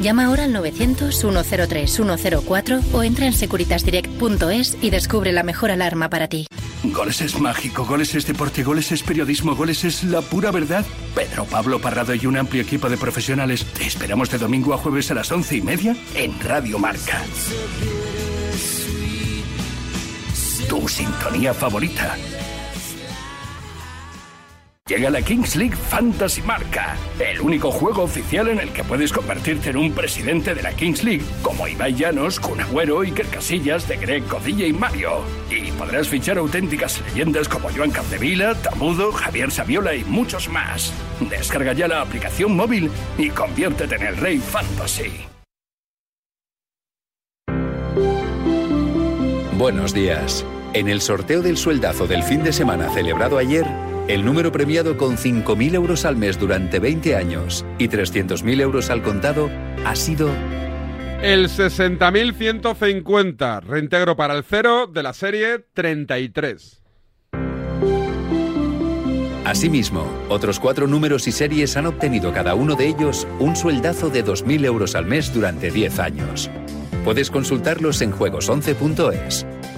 Speaker 32: Llama ahora al 900-103-104 o entra en securitasdirect.es y descubre la mejor alarma para ti.
Speaker 35: Goles es mágico, goles es deporte, goles es periodismo, goles es la pura verdad. Pedro Pablo Parrado y un amplio equipo de profesionales te esperamos de domingo a jueves a las once y media en Radio Marca. Tu sintonía favorita. Llega la Kings League Fantasy Marca, el único juego oficial en el que puedes convertirte en un presidente de la Kings League, como Ibai Llanos, Kun Agüero, Iker Casillas, De Greg, Codilla y Mario. Y podrás fichar auténticas leyendas como Joan Capdevila, Tamudo, Javier Saviola y muchos más. Descarga ya la aplicación móvil y conviértete en el rey fantasy.
Speaker 25: Buenos días. En el sorteo del sueldazo del fin de semana celebrado ayer, el número premiado con 5.000 euros al mes durante 20 años y 300.000 euros al contado ha sido
Speaker 1: El 60.150, reintegro para el cero de la serie 33.
Speaker 25: Asimismo, otros cuatro números y series han obtenido cada uno de ellos un sueldazo de 2.000 euros al mes durante 10 años. Puedes consultarlos en juegos11.es.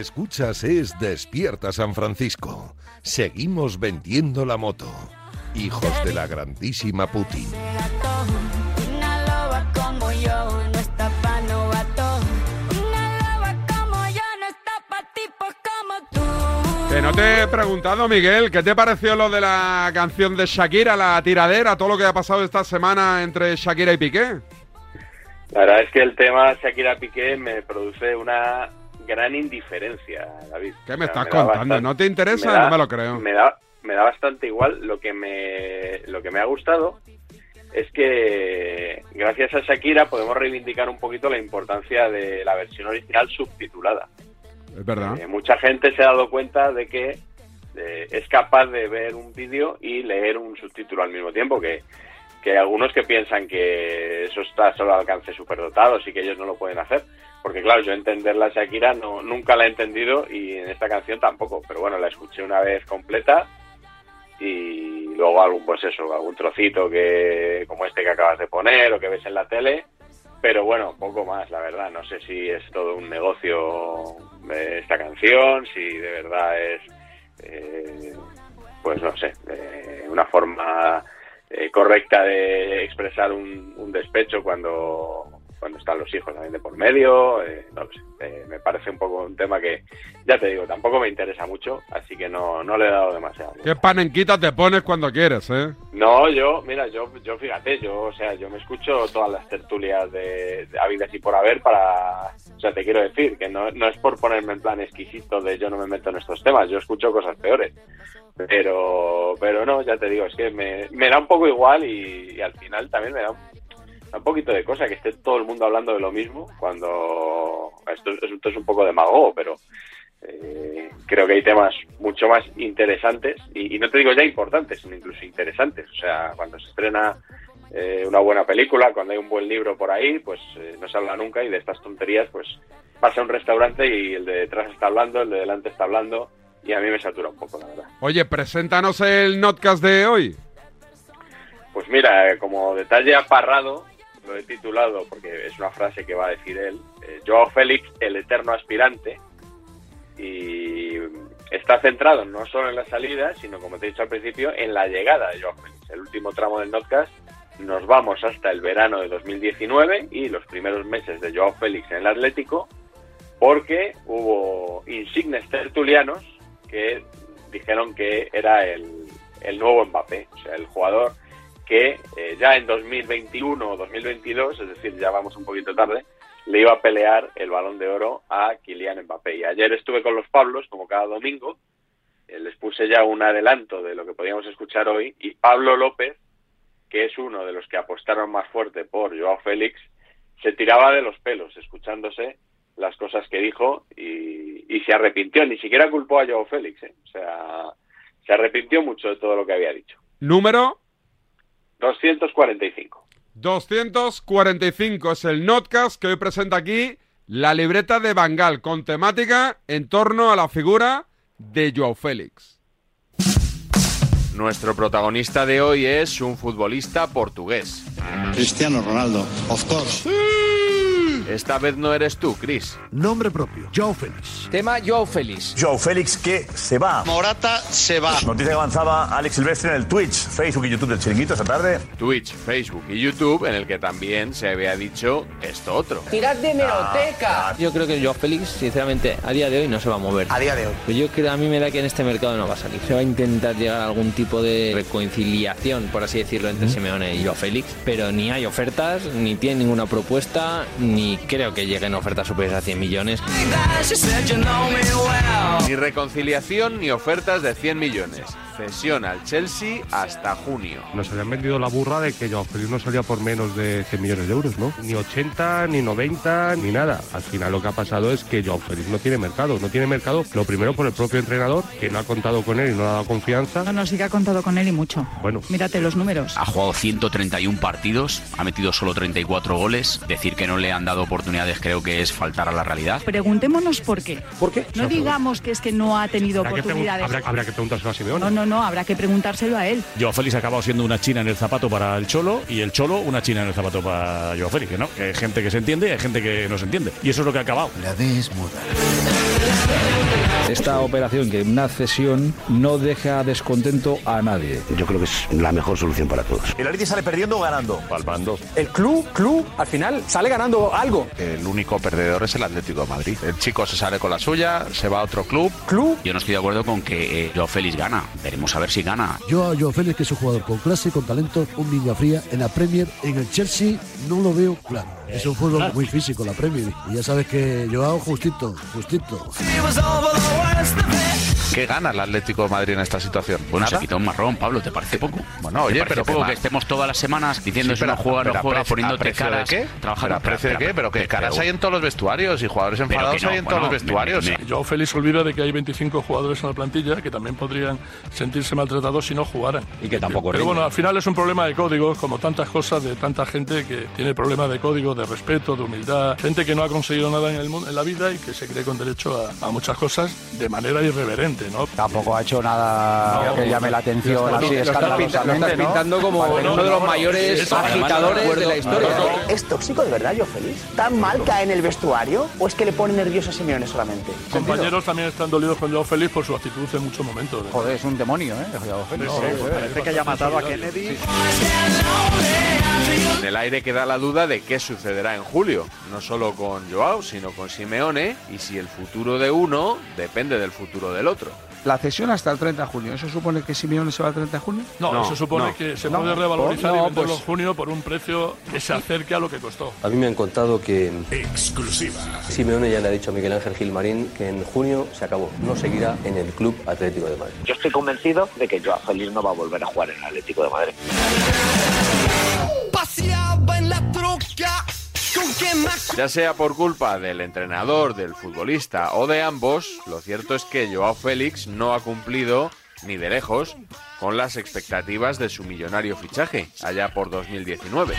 Speaker 36: Que
Speaker 37: escuchas es Despierta San Francisco. Seguimos vendiendo la moto. Hijos de la grandísima Putin.
Speaker 36: Una loba como yo no está pa' novato. Una loba como yo no está pa' tipos como tú.
Speaker 1: Que no te he preguntado, Miguel, ¿qué te pareció lo de la canción de Shakira, la tiradera, todo lo que ha pasado esta semana entre Shakira y Piqué?
Speaker 6: La verdad es que el tema Shakira Piqué me produce una gran indiferencia, David.
Speaker 1: ¿Qué me
Speaker 6: O sea,
Speaker 1: estás contando?
Speaker 6: bastante-
Speaker 1: ¿No te interesa?
Speaker 6: da-
Speaker 1: no me lo creo.
Speaker 6: Me da, me da bastante igual. Lo que me, lo que me ha gustado es que gracias a Shakira podemos reivindicar un poquito la importancia de la versión original subtitulada.
Speaker 1: Es verdad.
Speaker 6: Eh, mucha gente se ha dado cuenta de que eh, es capaz de ver un vídeo y leer un subtítulo al mismo tiempo, que, que hay algunos que piensan que eso está solo al alcance superdotados y que ellos no lo pueden hacer. Porque claro, yo entender la Shakira no, nunca la he entendido y en esta canción tampoco, pero bueno, la escuché una vez completa y luego algún, pues eso, algún trocito que como este que acabas de poner o que ves en la tele, pero bueno, poco más, la verdad. No sé si es todo un negocio eh, esta canción, si de verdad es, eh, pues no sé, eh, una forma eh, correcta de expresar un, un despecho cuando cuando están los hijos también de por medio, eh, no lo sé, eh, me parece un poco un tema que, ya te digo, tampoco me interesa mucho, así que no, no le he dado demasiado.
Speaker 1: ¿Qué panenquita te pones cuando quieres, eh?
Speaker 6: No, yo, mira, yo, yo fíjate, yo, o sea, yo me escucho todas las tertulias de, de habidas y por haber para, o sea, te quiero decir que no, no es por ponerme en plan exquisito de yo no me meto en estos temas, yo escucho cosas peores, pero, pero no, ya te digo, es que me, me da un poco igual y, y al final también me da un, da un poquito de cosa que esté todo el mundo hablando de lo mismo cuando esto, esto es un poco demagogo, pero eh, creo que hay temas mucho más interesantes y, y no te digo ya importantes, sino incluso interesantes. O sea, cuando se estrena eh, una buena película, cuando hay un buen libro por ahí, pues eh, no se habla nunca y de estas tonterías, pues vas a un restaurante y el de detrás está hablando, el de delante está hablando y a mí me satura un poco, la verdad.
Speaker 1: Oye, preséntanos el notcast de hoy.
Speaker 6: Pues mira, eh, como detalle aparrado, lo he titulado porque es una frase que va a decir él, eh, Joao Félix, el eterno aspirante, y está centrado no solo en la salida, sino como te he dicho al principio, en la llegada de Joao Félix. El último tramo del notcast nos vamos hasta el verano de 2019 y los primeros meses de Joao Félix en el Atlético, porque hubo insignes tertulianos que dijeron que era el, el nuevo Mbappé, o sea, el jugador que eh, ya en 2021 o 2022, es decir, ya vamos un poquito tarde, le iba a pelear el balón de oro a Kylian Mbappé. Y ayer estuve con los Pablos, como cada domingo, eh, les puse ya un adelanto de lo que podíamos escuchar hoy y Pablo López, que es uno de los que apostaron más fuerte por Joao Félix, se tiraba de los pelos escuchándose las cosas que dijo y, se arrepintió, ni siquiera culpó a Joao Félix, ¿eh? o sea, se arrepintió mucho de todo lo que había dicho.
Speaker 1: Número
Speaker 6: 245.
Speaker 1: 245 es el notcast que hoy presenta aquí la libreta de Bangal con temática en torno a la figura de Joao Félix.
Speaker 27: Nuestro protagonista de hoy es un futbolista portugués.
Speaker 4: Cristiano Ronaldo, of course.
Speaker 27: Esta vez no eres tú, Chris.
Speaker 37: Nombre propio, Joao Félix.
Speaker 38: Tema Joao Félix.
Speaker 37: Joao Félix que se va.
Speaker 4: Morata se va.
Speaker 37: Noticia que avanzaba Alex Silvestre en el Twitch, Facebook y YouTube del Chiringuito esta tarde.
Speaker 27: Twitch, Facebook y YouTube, en el que también se había dicho esto otro.
Speaker 38: Tirad de meroteca. Yo creo que Joao Félix, sinceramente, a día de hoy no se va a mover.
Speaker 4: A día de hoy.
Speaker 38: Pues yo creo, a mí me da que en este mercado no va a salir. Se va a intentar llegar a algún tipo de reconciliación, por así decirlo, entre Simeone y Joao Félix, pero ni hay ofertas, ni tiene ninguna propuesta, ni creo que lleguen ofertas superiores a 100 millones.
Speaker 27: Ni reconciliación ni ofertas de 100 millones. Cesión al Chelsea hasta junio.
Speaker 39: Nos habían vendido la burra de que Joao Félix no salía por menos de 100 millones de euros, ¿no? Ni 80, ni 90, ni nada. Al final lo que ha pasado es que Joao Félix no tiene mercado. No tiene mercado, lo primero por el propio entrenador, que no ha contado con él y no le ha dado confianza.
Speaker 40: No, no, sí que ha contado con él y mucho.
Speaker 39: Bueno,
Speaker 40: Mírate los números.
Speaker 28: Ha jugado 131 partidos, ha metido solo 34 goles. Decir que no le han dado oportunidades creo que es faltar a la realidad.
Speaker 40: Preguntémonos por qué.
Speaker 39: ¿por qué?
Speaker 40: No digamos que es que no ha tenido
Speaker 39: Habrá que,
Speaker 40: oportunidades.
Speaker 39: habrá, habrá que preguntárselo a Simeone.
Speaker 40: No, no, no, habrá que preguntárselo a él.
Speaker 41: Joao Félix ha acabado siendo una china en el zapato para el Cholo y el Cholo una china en el zapato para Joao Félix, ¿no? Que hay gente que se entiende y hay gente que no se entiende. Y eso es lo que ha acabado.
Speaker 4: La D es muda.
Speaker 42: Esta operación, que una cesión, no deja descontento a nadie.
Speaker 37: Yo creo que es la mejor solución para todos. ¿El Atleti sale perdiendo o ganando?
Speaker 39: Palmando.
Speaker 38: El club, club, al final sale ganando algo.
Speaker 27: El único perdedor es el Atlético de Madrid. El chico se sale con la suya, se va a otro club.
Speaker 38: Club.
Speaker 28: Yo no estoy de acuerdo con que eh, Joao Félix gana. Veremos a ver si gana.
Speaker 37: Yo a Joao Félix, que es un jugador con clase, con talento, un niña fría. En la Premier, en el Chelsea, no lo veo claro. Es un fútbol muy físico, la Premier. Y ya sabes que Joao, justito, justito.
Speaker 27: ¿Qué gana el Atlético de Madrid en esta situación?
Speaker 28: Bueno, se
Speaker 27: ¿Nada?
Speaker 28: quita un marrón, Pablo, ¿te parece poco?
Speaker 27: Bueno,
Speaker 28: ¿Te
Speaker 27: oye, pero
Speaker 28: poco
Speaker 27: que
Speaker 28: estemos todas las semanas diciendo
Speaker 27: Sí,
Speaker 28: si no
Speaker 27: pero-
Speaker 28: juega,
Speaker 27: pero
Speaker 28: no juega, poniéndote
Speaker 27: ¿a precio
Speaker 28: caras,
Speaker 27: de qué?
Speaker 28: trabajando.
Speaker 27: ¿Pero a precio de qué? Pero que caras
Speaker 28: pero-
Speaker 27: hay en todos los vestuarios y jugadores
Speaker 28: Pero
Speaker 27: enfadados
Speaker 28: no,
Speaker 27: hay en
Speaker 28: bueno,
Speaker 27: todos los
Speaker 28: me-
Speaker 27: vestuarios.
Speaker 28: me-
Speaker 18: Joao Félix olvida de que hay 25 jugadores en la plantilla que también podrían sentirse maltratados si no jugaran.
Speaker 41: Y que tampoco
Speaker 18: Pero
Speaker 41: rinden.
Speaker 18: bueno, al final es un problema de códigos, como tantas cosas de tanta gente que tiene problemas de código, de respeto, de humildad, gente que no ha conseguido nada en, el mundo, en la vida y que se cree con derecho a, a muchas cosas de manera irreverente, ¿no?
Speaker 42: Tampoco ha hecho nada que llame la atención así escandalosamente, ¿no?
Speaker 38: pintando como uno de los mayores agitadores
Speaker 18: no
Speaker 38: de la historia.
Speaker 43: ¿Es tóxico de verdad, yo feliz? ¿Tan mal cae en el vestuario o es que le pone nervioso a Simeone solamente?
Speaker 18: Compañeros también están dolidos con Joao Félix por su actitud en muchos momentos.
Speaker 42: Joder, es un demonio, ¿eh? Joao Félix.
Speaker 18: parece que haya matado a Kennedy.
Speaker 27: En el aire queda la duda de qué sucederá en julio, no solo con Joao, sino con Simeone, y si el futuro de uno depende del futuro del otro.
Speaker 42: La cesión hasta el 30 de junio. ¿Eso supone que Simeone se va al 30 de junio?
Speaker 18: No,
Speaker 27: No,
Speaker 18: eso supone
Speaker 27: no.
Speaker 18: que se
Speaker 42: No,
Speaker 18: puede revalorizar
Speaker 42: no,
Speaker 18: y venderlo
Speaker 42: pues-
Speaker 18: en junio por un precio que se acerque a lo que costó.
Speaker 37: A mí me han contado que Exclusiva. Simeone ya le ha dicho a Miguel Ángel Gilmarín que en junio se acabó. No seguirá en el Club Atlético de Madrid.
Speaker 43: Yo estoy convencido de que Joao Félix no va a volver a jugar en el Atlético de Madrid.
Speaker 44: Paseaba en la troca
Speaker 27: Ya sea por culpa del entrenador, del futbolista o de ambos, lo cierto es que Joao Félix no ha cumplido, ni de lejos, con las expectativas de su millonario fichaje, allá por 2019.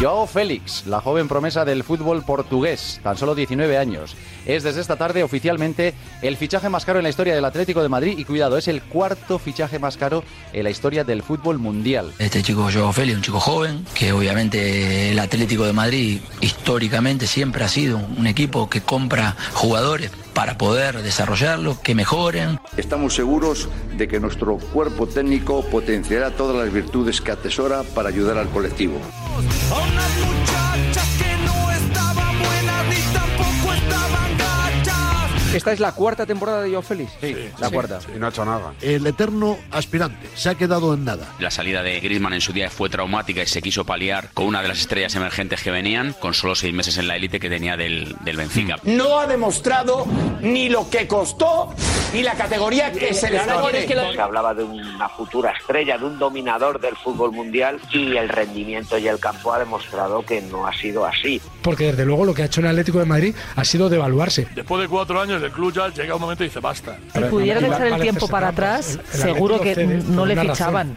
Speaker 42: Joao Félix, la joven promesa del fútbol portugués, tan solo 19 años. Es desde esta tarde oficialmente el fichaje más caro en la historia del Atlético de Madrid y cuidado, es el cuarto fichaje más caro en la historia del fútbol mundial.
Speaker 26: Este chico Joao Félix, un chico joven, que obviamente el Atlético de Madrid históricamente siempre ha sido un equipo que compra jugadores para poder desarrollarlos, que mejoren.
Speaker 37: Estamos seguros de que nuestro cuerpo técnico potenciará todas las virtudes que atesora para ayudar al colectivo.
Speaker 1: Esta es la cuarta temporada de Joao Félix. Sí, la
Speaker 37: Sí.
Speaker 1: cuarta.
Speaker 37: Y no ha hecho nada. El eterno aspirante se ha quedado en nada.
Speaker 28: La salida de Griezmann en su día fue traumática y se quiso paliar con una de las estrellas emergentes que venían, con solo seis meses en la élite que tenía del, del Benfica.
Speaker 18: No ha demostrado ni lo que costó ni la categoría que se le pone.
Speaker 43: Se hablaba de una futura estrella, de un dominador del fútbol mundial y el rendimiento y el campo ha demostrado que no ha sido así.
Speaker 40: Porque desde luego lo que ha hecho el Atlético de Madrid ha sido devaluarse.
Speaker 45: Después de cuatro años, el club ya llega un momento y dice basta.
Speaker 38: Si pudieran echar el tiempo para atrás, seguro que no le fichaban.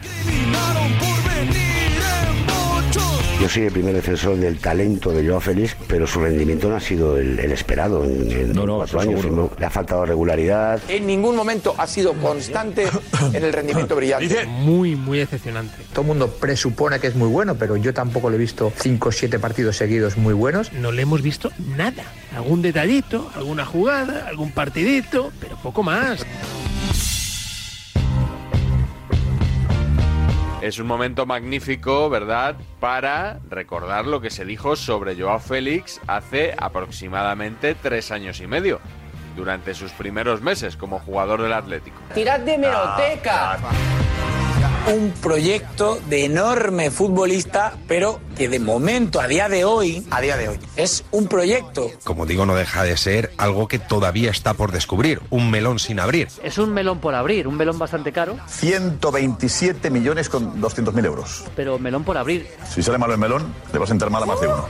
Speaker 42: Yo soy el primer defensor del talento de Joao Félix, pero su rendimiento no ha sido el, el esperado en, en cuatro años. No, Le ha faltado regularidad.
Speaker 18: En ningún momento ha sido constante en el rendimiento brillante.
Speaker 40: Muy, muy decepcionante.
Speaker 46: Todo el mundo presupone que es muy bueno, pero yo tampoco le he visto 5 o 7 partidos seguidos muy buenos.
Speaker 40: No le hemos visto nada. Algún detallito, alguna jugada, algún partidito, pero poco más.
Speaker 27: Es un momento magnífico, ¿verdad?, para recordar lo que se dijo sobre Joao Félix hace aproximadamente tres años y medio, durante sus primeros meses como jugador del Atlético.
Speaker 18: Tirad de meroteca. Un proyecto de enorme futbolista, pero que de momento, a día de hoy, a día de hoy, es un proyecto.
Speaker 47: Como digo, no deja de ser algo que todavía está por descubrir, un melón sin abrir.
Speaker 38: Es un melón por abrir, un melón bastante caro,
Speaker 48: 127 millones con 200 mil euros.
Speaker 38: pero melón por abrir.
Speaker 48: Si sale malo el melón, le vas a sentar mal a más de uno.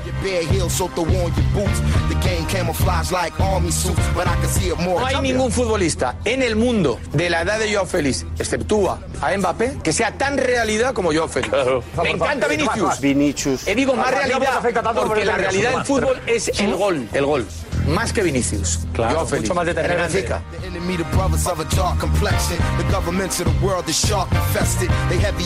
Speaker 18: No hay ningún futbolista en el mundo de la edad de Joao Félix, exceptúa a Mbappé, que sea tan realidad como Joao Félix. Me encanta Vinicius.
Speaker 43: Vinicius.
Speaker 18: Eh, digo más realidad,
Speaker 43: afecta tanto
Speaker 18: porque
Speaker 43: por
Speaker 18: la realidad del fútbol es el gol, el gol. Más que Vinicius.
Speaker 43: Claro, mucho más determinante.
Speaker 18: El Benfica.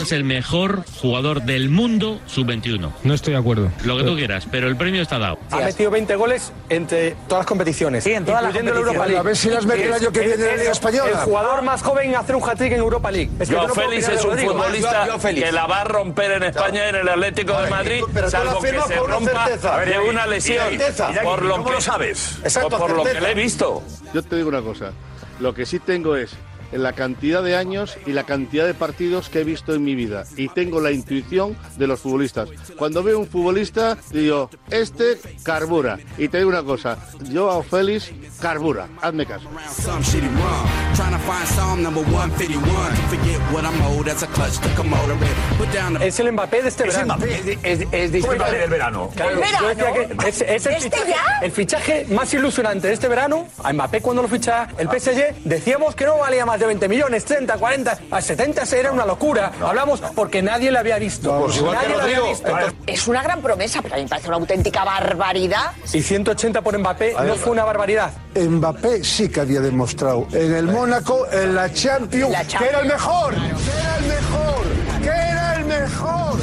Speaker 49: Es el mejor jugador del mundo sub-21.
Speaker 40: No estoy de acuerdo.
Speaker 49: Lo que tú quieras, pero el premio está dado.
Speaker 40: Ha metido 20 goles entre todas las competiciones.
Speaker 18: Sí, en todas las competiciones.
Speaker 40: League.
Speaker 18: A ver si las mete el año que viene en la Liga Española.
Speaker 40: El jugador más joven en hacer un hat-trick en Europa League. Es que
Speaker 41: Félix es
Speaker 40: de
Speaker 41: un futbolista que la va a romper en España en el Atlético de Madrid,
Speaker 40: pero
Speaker 41: salvo que se
Speaker 40: una
Speaker 41: rompa
Speaker 40: certeza.
Speaker 41: de una lesión. Por lo
Speaker 40: ¿cómo
Speaker 41: que
Speaker 40: lo sabes?
Speaker 41: o por lo que le he visto.
Speaker 7: Yo te digo una cosa, lo que sí tengo es la cantidad de años y la cantidad de partidos que he visto en mi vida y tengo la intuición de los futbolistas. Cuando veo un futbolista digo, este carbura. Y te digo una cosa, yo a Félix carbura, hazme caso.
Speaker 41: Some shitty rum. Trying to find Psalm number 151. To forget what I'm owed, that's a clutch to come out of it. Put down the.
Speaker 40: Es el Mbappé de este
Speaker 41: Es el
Speaker 40: verano.
Speaker 41: Mbappé.
Speaker 40: Es, es distinto.
Speaker 41: ¿Cómo Mbappé del verano?
Speaker 40: Claro,
Speaker 41: ¿El
Speaker 40: yo decía
Speaker 41: verano?
Speaker 40: que es, es el,
Speaker 41: ¿Este
Speaker 40: fichaje,
Speaker 41: ya?
Speaker 40: el fichaje más ilusionante de este verano. A Mbappé cuando lo ficha el PSG decíamos que no valía más de 20 millones, 30, 40, a 70 era una locura. Hablamos porque nadie lo había visto. nadie lo había visto.
Speaker 7: Es una gran promesa, pero a mí me parece una auténtica barbaridad.
Speaker 40: Y 180 por Mbappé no fue una barbaridad.
Speaker 10: Mbappé sí que había demostrado en el Mónaco, en la Champions, que era el mejor. Que era el mejor. Que era el mejor.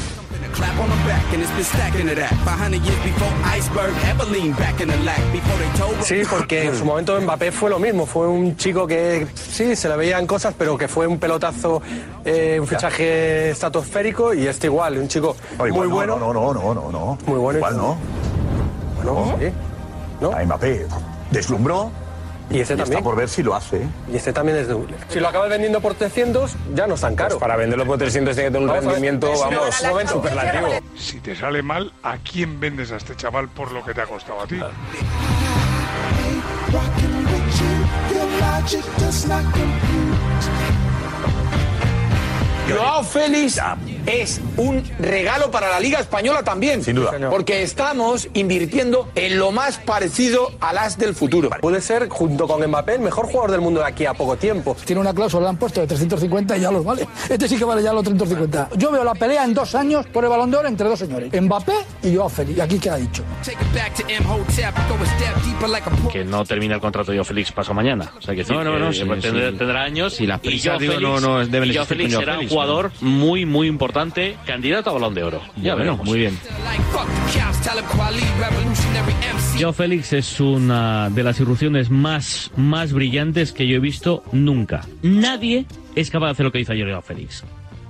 Speaker 41: Clap on the back and it's been stacking to that. 500 years before Iceberg ever leaned back in the lack. Before they told
Speaker 40: Sí, porque en su momento Mbappé fue lo mismo. Fue un chico que sí, se le veían cosas, pero que fue un pelotazo, eh, un fichaje estratosférico y este igual, un chico
Speaker 48: No, igual
Speaker 40: muy
Speaker 48: no,
Speaker 40: bueno.
Speaker 48: No, no, no, no, no.
Speaker 40: Muy bueno.
Speaker 48: Igual no.
Speaker 40: Bueno, sí.
Speaker 48: A Mbappé deslumbró.
Speaker 40: Y ese también.
Speaker 48: Está por ver si lo hace.
Speaker 40: Y este también es de Si lo acabas vendiendo por 300, ya no es tan caro.
Speaker 50: para venderlo por 300 tiene que tener un
Speaker 40: Vamos
Speaker 50: rendimiento, vamos,
Speaker 40: un momento.
Speaker 50: superlativo.
Speaker 51: Si te sale mal, ¿a quién vendes a este chaval por lo que te ha costado a ti?
Speaker 18: Joao Félix es un regalo para la Liga Española también.
Speaker 48: Sin duda.
Speaker 18: Porque estamos invirtiendo en lo más parecido al as del futuro.
Speaker 40: Puede ser, junto con Mbappé, el mejor jugador del mundo de aquí a poco tiempo.
Speaker 52: Tiene una cláusula, le han puesto de 350 y ya los vale. Este sí que vale ya los 350. Yo veo la pelea en dos años por el balón de oro entre dos señores, Mbappé y Joao Félix. Y aquí queda dicho.
Speaker 53: Que no termina el contrato de Joao Félix paso mañana. O sea, que
Speaker 49: No, no, no, sí,
Speaker 53: tendrá,
Speaker 49: sí.
Speaker 53: tendrá años.
Speaker 49: Y las prisas, digo,
Speaker 53: Félix,
Speaker 49: no- no deben
Speaker 53: y Joao Félix
Speaker 49: Joao
Speaker 53: será un jugador muy, muy importante, candidato a balón de oro. Ya
Speaker 49: Bueno,
Speaker 53: veremos.
Speaker 49: muy bien. Joao Félix es una de las irrupciones más, más brillantes que yo he visto nunca. Nadie es capaz de hacer lo que hizo ayer Joao Félix.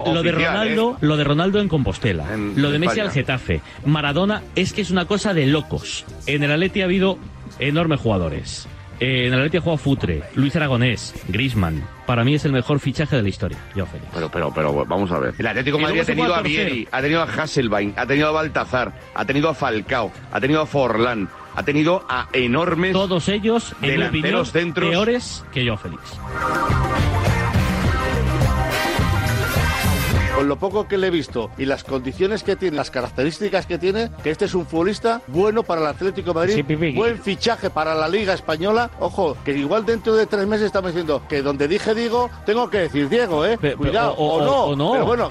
Speaker 49: Lo de Ronaldo,
Speaker 53: ¿eh?
Speaker 49: lo de Ronaldo en Compostela,
Speaker 53: En
Speaker 49: lo de Messi
Speaker 53: España.
Speaker 49: al Getafe, Maradona es que es una cosa de locos. En el Atleti ha habido enormes jugadores,
Speaker 40: Eh, en el Atleti ha jugado Futre, Luis Aragonés, Grisman. Para mí es el mejor fichaje de la historia, Joao Félix.
Speaker 54: Pero, pero, pero, vamos a ver. El Atlético de Madrid ha tenido a. Vieri, ha tenido a Hasselbein, ha tenido a Baltazar, ha tenido a Falcao, ha tenido a Forlán, ha tenido a enormes.
Speaker 40: Todos ellos, en mi opinión,
Speaker 54: delanteros centros.
Speaker 40: peores que Joao Félix.
Speaker 7: Con lo poco que le he visto y las condiciones que tiene, las características que tiene, que este es un futbolista bueno para el Atlético de Madrid,
Speaker 40: Sí,
Speaker 7: buen fichaje para la Liga Española. Ojo, que igual dentro de tres meses estamos diciendo que donde dije digo, tengo que decir Diego, ¿eh?
Speaker 40: Pe- pe-
Speaker 7: Cuidado,
Speaker 40: o-
Speaker 7: o,
Speaker 40: o-
Speaker 7: no.
Speaker 40: o no.
Speaker 7: Pero bueno,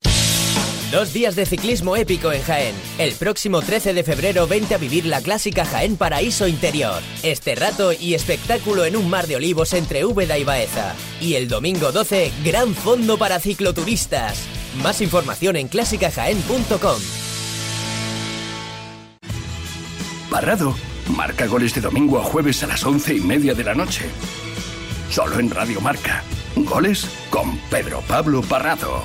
Speaker 55: Dos días de ciclismo épico en Jaén. El próximo 13 de febrero vente a vivir la clásica Jaén Paraíso Interior. Este rato y espectáculo en un mar de olivos entre Úbeda y Baeza. Y el domingo 12, gran fondo para cicloturistas. Más información en clásicajaén.com.
Speaker 35: Parrado marca goles de domingo a jueves a las once y media de la noche. Solo en Radio Marca. Goles con Pedro Pablo Parrado.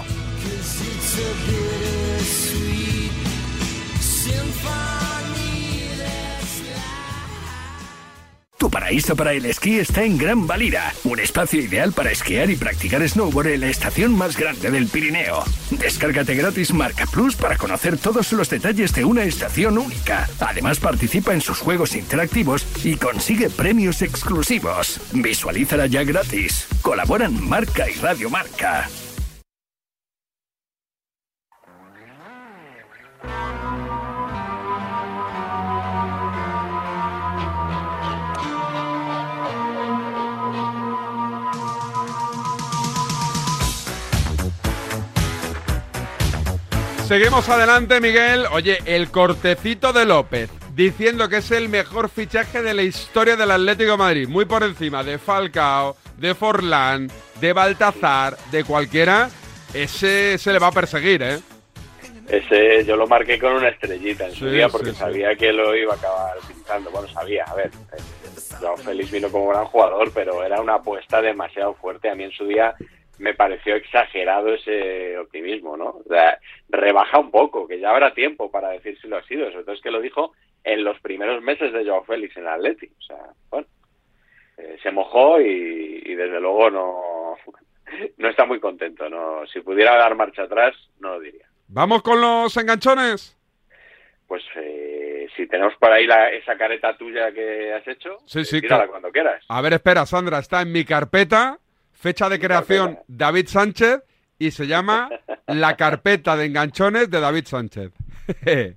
Speaker 35: Tu paraíso para el esquí está en Gran Valira, un espacio ideal para esquiar y practicar snowboard en la estación más grande del Pirineo. Descárgate gratis Marca Plus para conocer todos los detalles de una estación única. Además participa en sus juegos interactivos y consigue premios exclusivos. Visualízala ya gratis. Colaboran Marca y Radio Marca.
Speaker 1: Seguimos adelante, Miguel. Oye, el cortecito de López, diciendo que es el mejor fichaje de la historia del Atlético de Madrid, muy por encima de Falcao, de Forlán, de Baltazar, de cualquiera, ese se le va a perseguir, ¿eh?
Speaker 6: Ese yo lo marqué con una estrellita en su
Speaker 1: Sí,
Speaker 6: día porque
Speaker 1: sí, sí.
Speaker 6: sabía que lo iba a acabar utilizando. Bueno, sabía, a ver. eh, Joao Félix vino como gran jugador, pero era una apuesta demasiado fuerte. A mí en su día me pareció exagerado ese optimismo, ¿no? O sea, rebaja un poco, que ya habrá tiempo para decir si lo ha sido. Sobre todo es que lo dijo en los primeros meses de Joao Félix en el Atleti. O sea, bueno, eh, se mojó y, y desde luego no, (laughs) no está muy contento. No, si pudiera dar marcha atrás, no lo diría.
Speaker 1: Vamos con los enganchones.
Speaker 6: Pues eh, si tenemos por ahí la- esa careta tuya que has hecho,
Speaker 1: Sí, sí,
Speaker 6: tírala cuando quieras.
Speaker 1: A ver, espera, Sandra, está en mi carpeta, fecha de creación David Sánchez y se llama La carpeta de enganchones de David Sánchez. (laughs)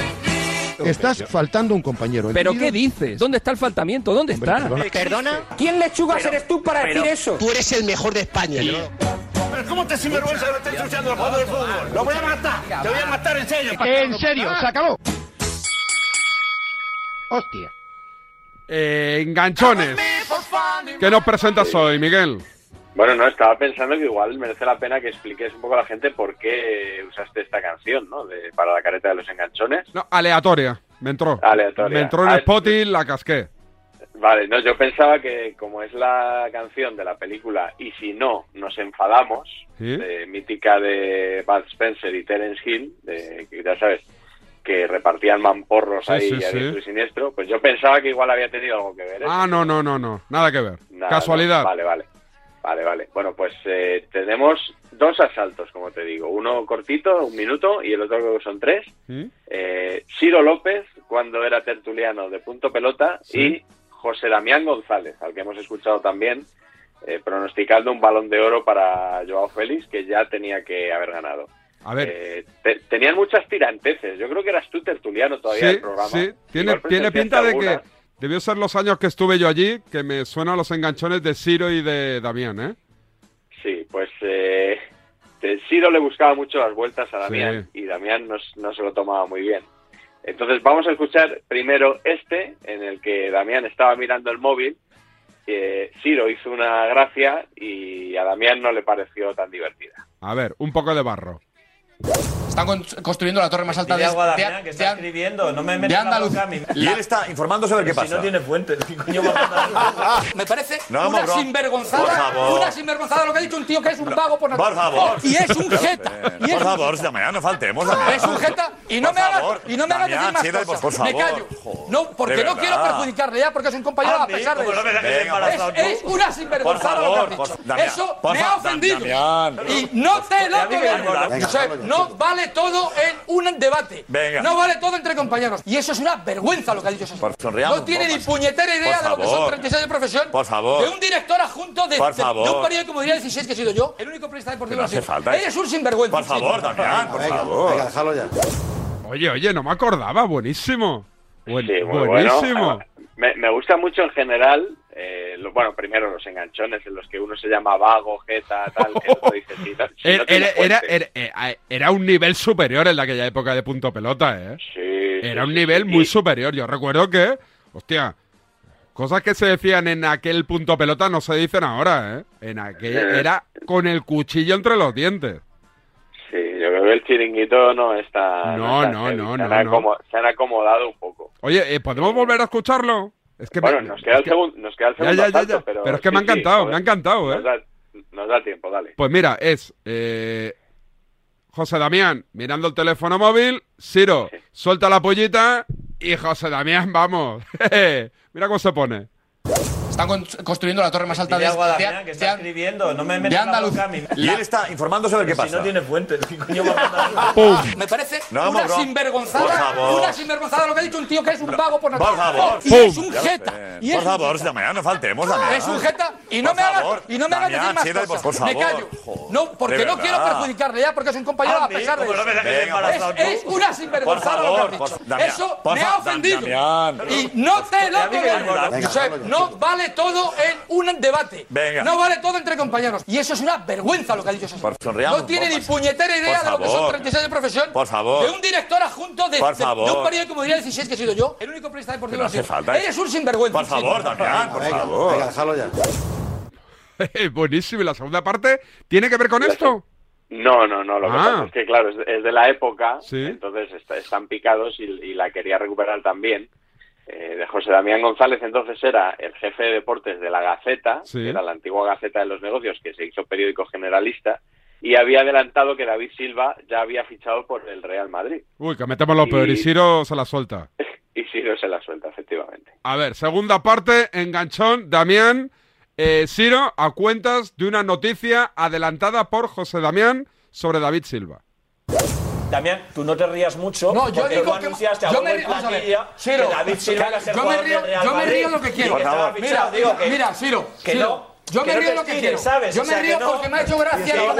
Speaker 15: Estás faltando un compañero.
Speaker 56: ¿Pero qué dices? ¿Dónde está el faltamiento? ¿Dónde está?
Speaker 50: ¿Perdona?
Speaker 57: ¿Quién lechugas eres tú para decir eso?
Speaker 50: Tú eres el mejor de España.
Speaker 57: Pero ¿cómo te sinvergüenza que lo estés ensuciando el juego del fútbol? ¡Lo voy a matar! ¡Te voy a matar en serio!
Speaker 15: En serio, se acabó.
Speaker 1: Hostia. Eh, enganchones. ¿Qué nos presentas hoy, Miguel?
Speaker 6: Bueno, no, estaba pensando que igual merece la pena que expliques un poco a la gente por qué usaste esta canción, ¿no? De, para la careta de los enganchones.
Speaker 1: No, aleatoria. Me entró.
Speaker 6: Aleatoria.
Speaker 1: Me entró en
Speaker 6: Ah,
Speaker 1: Spotify, la casqué.
Speaker 6: Vale, no, yo pensaba que como es la canción de la película Y si no, nos enfadamos,
Speaker 1: ¿Sí?
Speaker 6: de- mítica de Bud Spencer y Terence Hill, de, que ya sabes, que repartían mamporros
Speaker 1: Sí,
Speaker 6: ahí
Speaker 1: sí,
Speaker 6: a
Speaker 1: sí.
Speaker 6: siniestro, pues yo pensaba que igual había tenido algo que ver. ¿eh?
Speaker 1: Ah, no, no, no, no. Nada que ver.
Speaker 6: Nada,
Speaker 1: Casualidad.
Speaker 6: no. Vale, vale. Vale, vale. Bueno, pues eh, tenemos dos asaltos, como te digo. Uno cortito, un minuto, y el otro creo que son tres.
Speaker 1: ¿Mm?
Speaker 6: Eh, Ciro López, cuando era tertuliano de Punto Pelota,
Speaker 1: Sí.
Speaker 6: y José Damián González, al que hemos escuchado también, eh, pronosticando un balón de oro para Joao Félix, que ya tenía que haber ganado.
Speaker 1: A ver.
Speaker 6: Eh, te- tenían muchas tiranteces. Yo creo que eras tú tertuliano todavía
Speaker 1: Sí,
Speaker 6: del programa.
Speaker 1: sí. Tiene, pinta de
Speaker 6: alguna.
Speaker 1: que debió ser los años que estuve yo allí, que me suenan los enganchones de Ciro y de Damián, ¿eh?
Speaker 6: Sí, pues eh, Ciro le buscaba mucho las vueltas a Damián
Speaker 1: Sí.
Speaker 6: y Damián no, no se lo tomaba muy bien. Entonces vamos a escuchar primero este, en el que Damián estaba mirando el móvil. eh, Ciro hizo una gracia y a Damián no le pareció tan divertida.
Speaker 1: A ver, un poco de barro.
Speaker 52: Están con- construyendo la torre más alta de,
Speaker 57: a Damián, que
Speaker 52: de-
Speaker 57: está escribiendo. No me
Speaker 52: de
Speaker 57: metas la
Speaker 52: Andalucía.
Speaker 57: boca a mí.
Speaker 48: Y él está informando sobre qué
Speaker 57: Si
Speaker 48: pasa.
Speaker 57: no tiene fuentes. ¿qué coño va a mandar? (laughs)
Speaker 52: Me parece una sinvergonzada,
Speaker 48: Por favor.
Speaker 52: una sinvergonzada lo que ha dicho un tío que es un vago por
Speaker 48: Por
Speaker 52: naturaleza.
Speaker 48: favor.
Speaker 52: Y es un jeta. Y es
Speaker 48: Por
Speaker 52: un
Speaker 48: favor, si mañana no faltemos.
Speaker 52: Es un jeta y no
Speaker 48: Por
Speaker 52: me hagas y no me hagas decir más cosas.
Speaker 48: por
Speaker 52: me
Speaker 48: favor.
Speaker 52: callo. No, porque no quiero perjudicarle ya porque es un compañero a
Speaker 57: Andy,
Speaker 52: pesar de eso. Es, una sinvergonzada
Speaker 48: Por
Speaker 52: lo que has
Speaker 48: favor,
Speaker 52: dicho.
Speaker 48: por-
Speaker 52: Eso
Speaker 48: por
Speaker 52: me ha ofendido. Y no te lo
Speaker 57: A.
Speaker 52: Josep, no vale todo en un debate.
Speaker 48: Venga.
Speaker 52: No vale todo entre compañeros. Y eso es una vergüenza lo que ha dicho
Speaker 48: sonriamos
Speaker 52: No tiene ni puñetera idea de lo que son
Speaker 48: favor.
Speaker 52: 36 de profesión.
Speaker 48: Por favor.
Speaker 52: De un director adjunto de,
Speaker 48: Por
Speaker 52: de- de
Speaker 48: favor.
Speaker 52: un periódico como diría 16 que he sido yo. El único periodista deportivo
Speaker 48: Que no hace
Speaker 52: sido.
Speaker 48: falta.
Speaker 52: Eres un sinvergüenza.
Speaker 48: Por favor, Damián, por favor.
Speaker 58: Venga, déjalo ya.
Speaker 1: Oye, oye, no me acordaba. Buenísimo. Buen-
Speaker 6: Sí,
Speaker 1: buenísimo.
Speaker 6: bueno. Me, me gusta mucho en general, eh, lo- bueno, primero los enganchones en los que uno se llama vago, jeta, tal, que otro dice, no- si (laughs)
Speaker 1: Era,
Speaker 6: no tiene
Speaker 1: era, era,
Speaker 6: fuente.
Speaker 1: era- era- era un nivel superior en aquella época de punto pelota, ¿eh?
Speaker 6: Sí,
Speaker 1: Era
Speaker 6: sí,
Speaker 1: un nivel
Speaker 6: sí.
Speaker 1: muy superior. Yo recuerdo que, hostia, cosas que se decían en aquel punto pelota no se dicen ahora, ¿eh? En aquel
Speaker 6: Eh.
Speaker 1: era con el cuchillo entre los dientes.
Speaker 6: Sí, yo creo que el chiringuito no está...
Speaker 1: No, no, no,
Speaker 6: se
Speaker 1: no,
Speaker 6: Se han acomodado un poco.
Speaker 1: Oye, eh, ¿podemos volver a escucharlo? Es que
Speaker 6: bueno,
Speaker 1: me-
Speaker 6: nos queda,
Speaker 1: es
Speaker 6: el
Speaker 1: que-
Speaker 6: segundo, nos queda el segundo
Speaker 1: ya, ya,
Speaker 6: asalto,
Speaker 1: ya.
Speaker 6: pero...
Speaker 1: Pero es que me ha
Speaker 6: sí, sí,
Speaker 1: encantado, me ha encantado, ¿eh?
Speaker 6: Nos da, nos da tiempo, dale.
Speaker 1: Pues mira, es eh, José Damián mirando el teléfono móvil, Ciro suelta la pollita y José Damián, vamos. (laughs) mira cómo se pone.
Speaker 52: Están construyendo la torre más alta de,
Speaker 57: algo a Damián, que está
Speaker 52: de-
Speaker 57: escribiendo. No me
Speaker 52: de
Speaker 57: metas la
Speaker 52: Andalucía.
Speaker 57: a.
Speaker 48: Y él está informando sobre qué
Speaker 57: Si no
Speaker 48: pasa.
Speaker 57: tiene fuentes. ¿qué coño va a mandar? (laughs)
Speaker 1: ¡Pum!
Speaker 52: Me parece una sinvergonzada,
Speaker 48: Por favor.
Speaker 52: una sinvergonzada lo que ha dicho un tío que es un vago por
Speaker 48: Por
Speaker 52: naturaleza.
Speaker 48: favor.
Speaker 52: Y
Speaker 1: ¡Pum!
Speaker 52: es un jeta.
Speaker 48: sé.
Speaker 52: Y es
Speaker 48: Por favor, mañana no faltemos, Damián.
Speaker 52: Es un jeta y no
Speaker 48: Por
Speaker 52: me hagas
Speaker 48: favor.
Speaker 52: y no me hagas
Speaker 48: Damián,
Speaker 52: decir más cosas.
Speaker 48: por
Speaker 52: me
Speaker 48: favor.
Speaker 52: callo. No, porque no quiero perjudicarle ya porque es un compañero a
Speaker 57: Andy,
Speaker 52: pesar de eso. Es, una sinvergonzada
Speaker 48: Por
Speaker 52: lo que
Speaker 48: favor, por-
Speaker 52: dicho.
Speaker 48: Damián,
Speaker 52: Eso
Speaker 48: por
Speaker 52: me ha ofendido.
Speaker 48: Damián.
Speaker 52: Y no te lo
Speaker 57: A
Speaker 58: ya.
Speaker 52: no vale todo en un debate.
Speaker 48: Venga.
Speaker 52: No vale todo entre compañeros. Y eso es una vergüenza lo que ha dicho
Speaker 48: sonriamos
Speaker 52: No tiene ni puñetera idea
Speaker 48: Por
Speaker 52: de lo que son
Speaker 48: favor.
Speaker 52: 36 de profesión.
Speaker 48: Por favor.
Speaker 52: De un director adjunto de,
Speaker 48: Por
Speaker 52: de- de
Speaker 48: favor.
Speaker 52: un periódico como diría 16 que he sido yo. El único periodista deportivo
Speaker 48: Que no falta.
Speaker 52: Eres un sinvergüenza.
Speaker 48: Por favor, Damián, por
Speaker 58: Venga,
Speaker 48: favor.
Speaker 58: venga, déjalo ya. (laughs)
Speaker 1: Buenísimo. ¿Y la segunda parte tiene que ver con esto?
Speaker 6: No, no, no. Lo que
Speaker 1: Ah.
Speaker 6: pasa es que, claro, es, es de la época,
Speaker 1: Sí.
Speaker 6: entonces está- están picados y, y la quería recuperar también. Eh, de José Damián González, entonces era el jefe de deportes de la Gaceta,
Speaker 1: Sí.
Speaker 6: que era la antigua Gaceta de los Negocios, que se hizo periódico generalista, y había adelantado que David Silva ya había fichado por el Real Madrid.
Speaker 1: Uy, que metemos lo peor y
Speaker 6: Y-
Speaker 1: Ciro se la suelta. (laughs)
Speaker 6: Y Ciro se la suelta, efectivamente.
Speaker 1: A ver, segunda parte, enganchón, Damián, eh, Ciro, a cuentas de una noticia adelantada por José Damián sobre David Silva.
Speaker 57: Damián, tú no te rías mucho.
Speaker 52: No, yo digo que-
Speaker 57: anunciaste
Speaker 52: yo me río- a Ciro,
Speaker 57: que David Silva
Speaker 52: yo me río,
Speaker 57: Real
Speaker 52: yo me río lo que quiero. Mira.
Speaker 57: Digo que-
Speaker 52: mira, Ciro,
Speaker 57: que
Speaker 52: Ciro,
Speaker 57: no,
Speaker 52: yo me río lo que quiero.
Speaker 57: ¿sabes?
Speaker 52: Yo
Speaker 57: O
Speaker 52: me
Speaker 57: sea,
Speaker 52: río
Speaker 57: no-
Speaker 52: porque me ha hecho gracia
Speaker 57: que
Speaker 52: lo.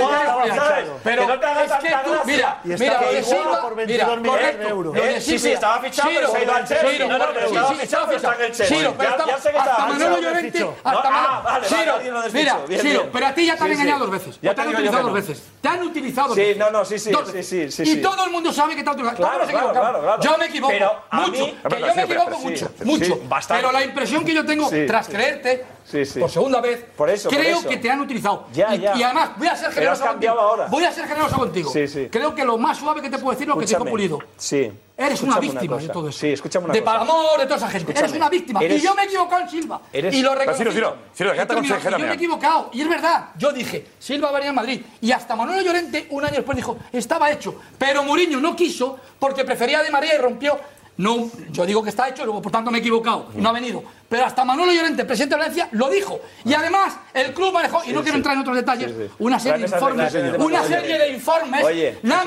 Speaker 52: Pero
Speaker 57: Que no te
Speaker 52: es que tú, mira,
Speaker 58: Y está
Speaker 52: mira, lo de Silva,
Speaker 58: por
Speaker 52: mira,
Speaker 58: 22 millones
Speaker 52: correcto,
Speaker 58: de euros.
Speaker 52: lo de
Speaker 57: Eh, sí, sí, estaba fichado, pero
Speaker 52: Ciro,
Speaker 57: se ha ido al Chelsea.
Speaker 52: Ciro,
Speaker 57: No, no, pero
Speaker 52: sí,
Speaker 57: estaba
Speaker 52: sí,
Speaker 57: fichado, pero está en el Chelsea.
Speaker 52: Ciro, pero
Speaker 57: Ya-
Speaker 52: estaba-
Speaker 57: ya sé que
Speaker 52: hasta
Speaker 57: estaba
Speaker 52: Manolo. Llorente, hasta
Speaker 57: ah,
Speaker 52: Manolo- Ciro, mira, Ciro, pero a ti ya te han
Speaker 57: Sí, sí.
Speaker 52: engañado dos veces.
Speaker 57: Ya
Speaker 52: te han utilizado dos veces. Te han utilizado dos
Speaker 57: Sí,
Speaker 52: veces.
Speaker 57: no, no, sí, sí, sí, sí, sí,
Speaker 52: Y
Speaker 57: sí.
Speaker 52: todo el mundo sabe que te han utilizado.
Speaker 57: Claro,
Speaker 52: Todos nos
Speaker 57: claro,
Speaker 52: equivocamos.
Speaker 57: claro, claro.
Speaker 52: Yo me equivoco
Speaker 57: Pero
Speaker 52: mucho. Que
Speaker 48: Pero
Speaker 52: yo me
Speaker 48: sí,
Speaker 52: equivoco
Speaker 48: pero sí,
Speaker 52: mucho,
Speaker 48: sí,
Speaker 52: mucho. Pero la impresión que yo tengo
Speaker 57: Sí,
Speaker 52: tras
Speaker 57: sí.
Speaker 52: creerte
Speaker 57: Sí, sí.
Speaker 52: por segunda vez,
Speaker 57: Por eso, por
Speaker 52: creo
Speaker 57: eso.
Speaker 52: que te han utilizado.
Speaker 57: Ya,
Speaker 52: y,
Speaker 57: ya.
Speaker 52: y además, voy a ser generoso contigo.
Speaker 57: ahora.
Speaker 52: Voy a ser generoso contigo.
Speaker 57: Sí, sí.
Speaker 52: Creo que lo más suave que te puedo decir es lo que dijo
Speaker 57: Escúchame.
Speaker 52: Pulido.
Speaker 57: Sí.
Speaker 52: Eres una
Speaker 57: Escúchame
Speaker 52: víctima
Speaker 57: cosa.
Speaker 52: de todo eso.
Speaker 57: Sí, escúchame una
Speaker 52: de
Speaker 57: cosa.
Speaker 52: Palamor, de toda esa gente.
Speaker 57: Escúchame.
Speaker 52: Eres una víctima.
Speaker 57: Eres-
Speaker 52: Y yo me he equivocado en Silva.
Speaker 57: Eres-
Speaker 52: Y lo
Speaker 57: Pero,
Speaker 52: reconozco.
Speaker 57: Ciro, Ciro,
Speaker 48: Ciro, déjate aconsejar a
Speaker 52: Yo me he equivocado. Y es verdad. Yo dije, Silva va a venir a Madrid. Y hasta Manuel Llorente, un año después, dijo, estaba hecho. Pero Mourinho no quiso porque prefería a Di María y rompió. No, yo digo que está hecho, luego por tanto me he equivocado y no ha venido. Pero hasta Manuel Llorente, presidente de Valencia, lo dijo. Y además, el club manejó, y no quiero entrar en otros detalles, una serie de informes, una serie de informes, una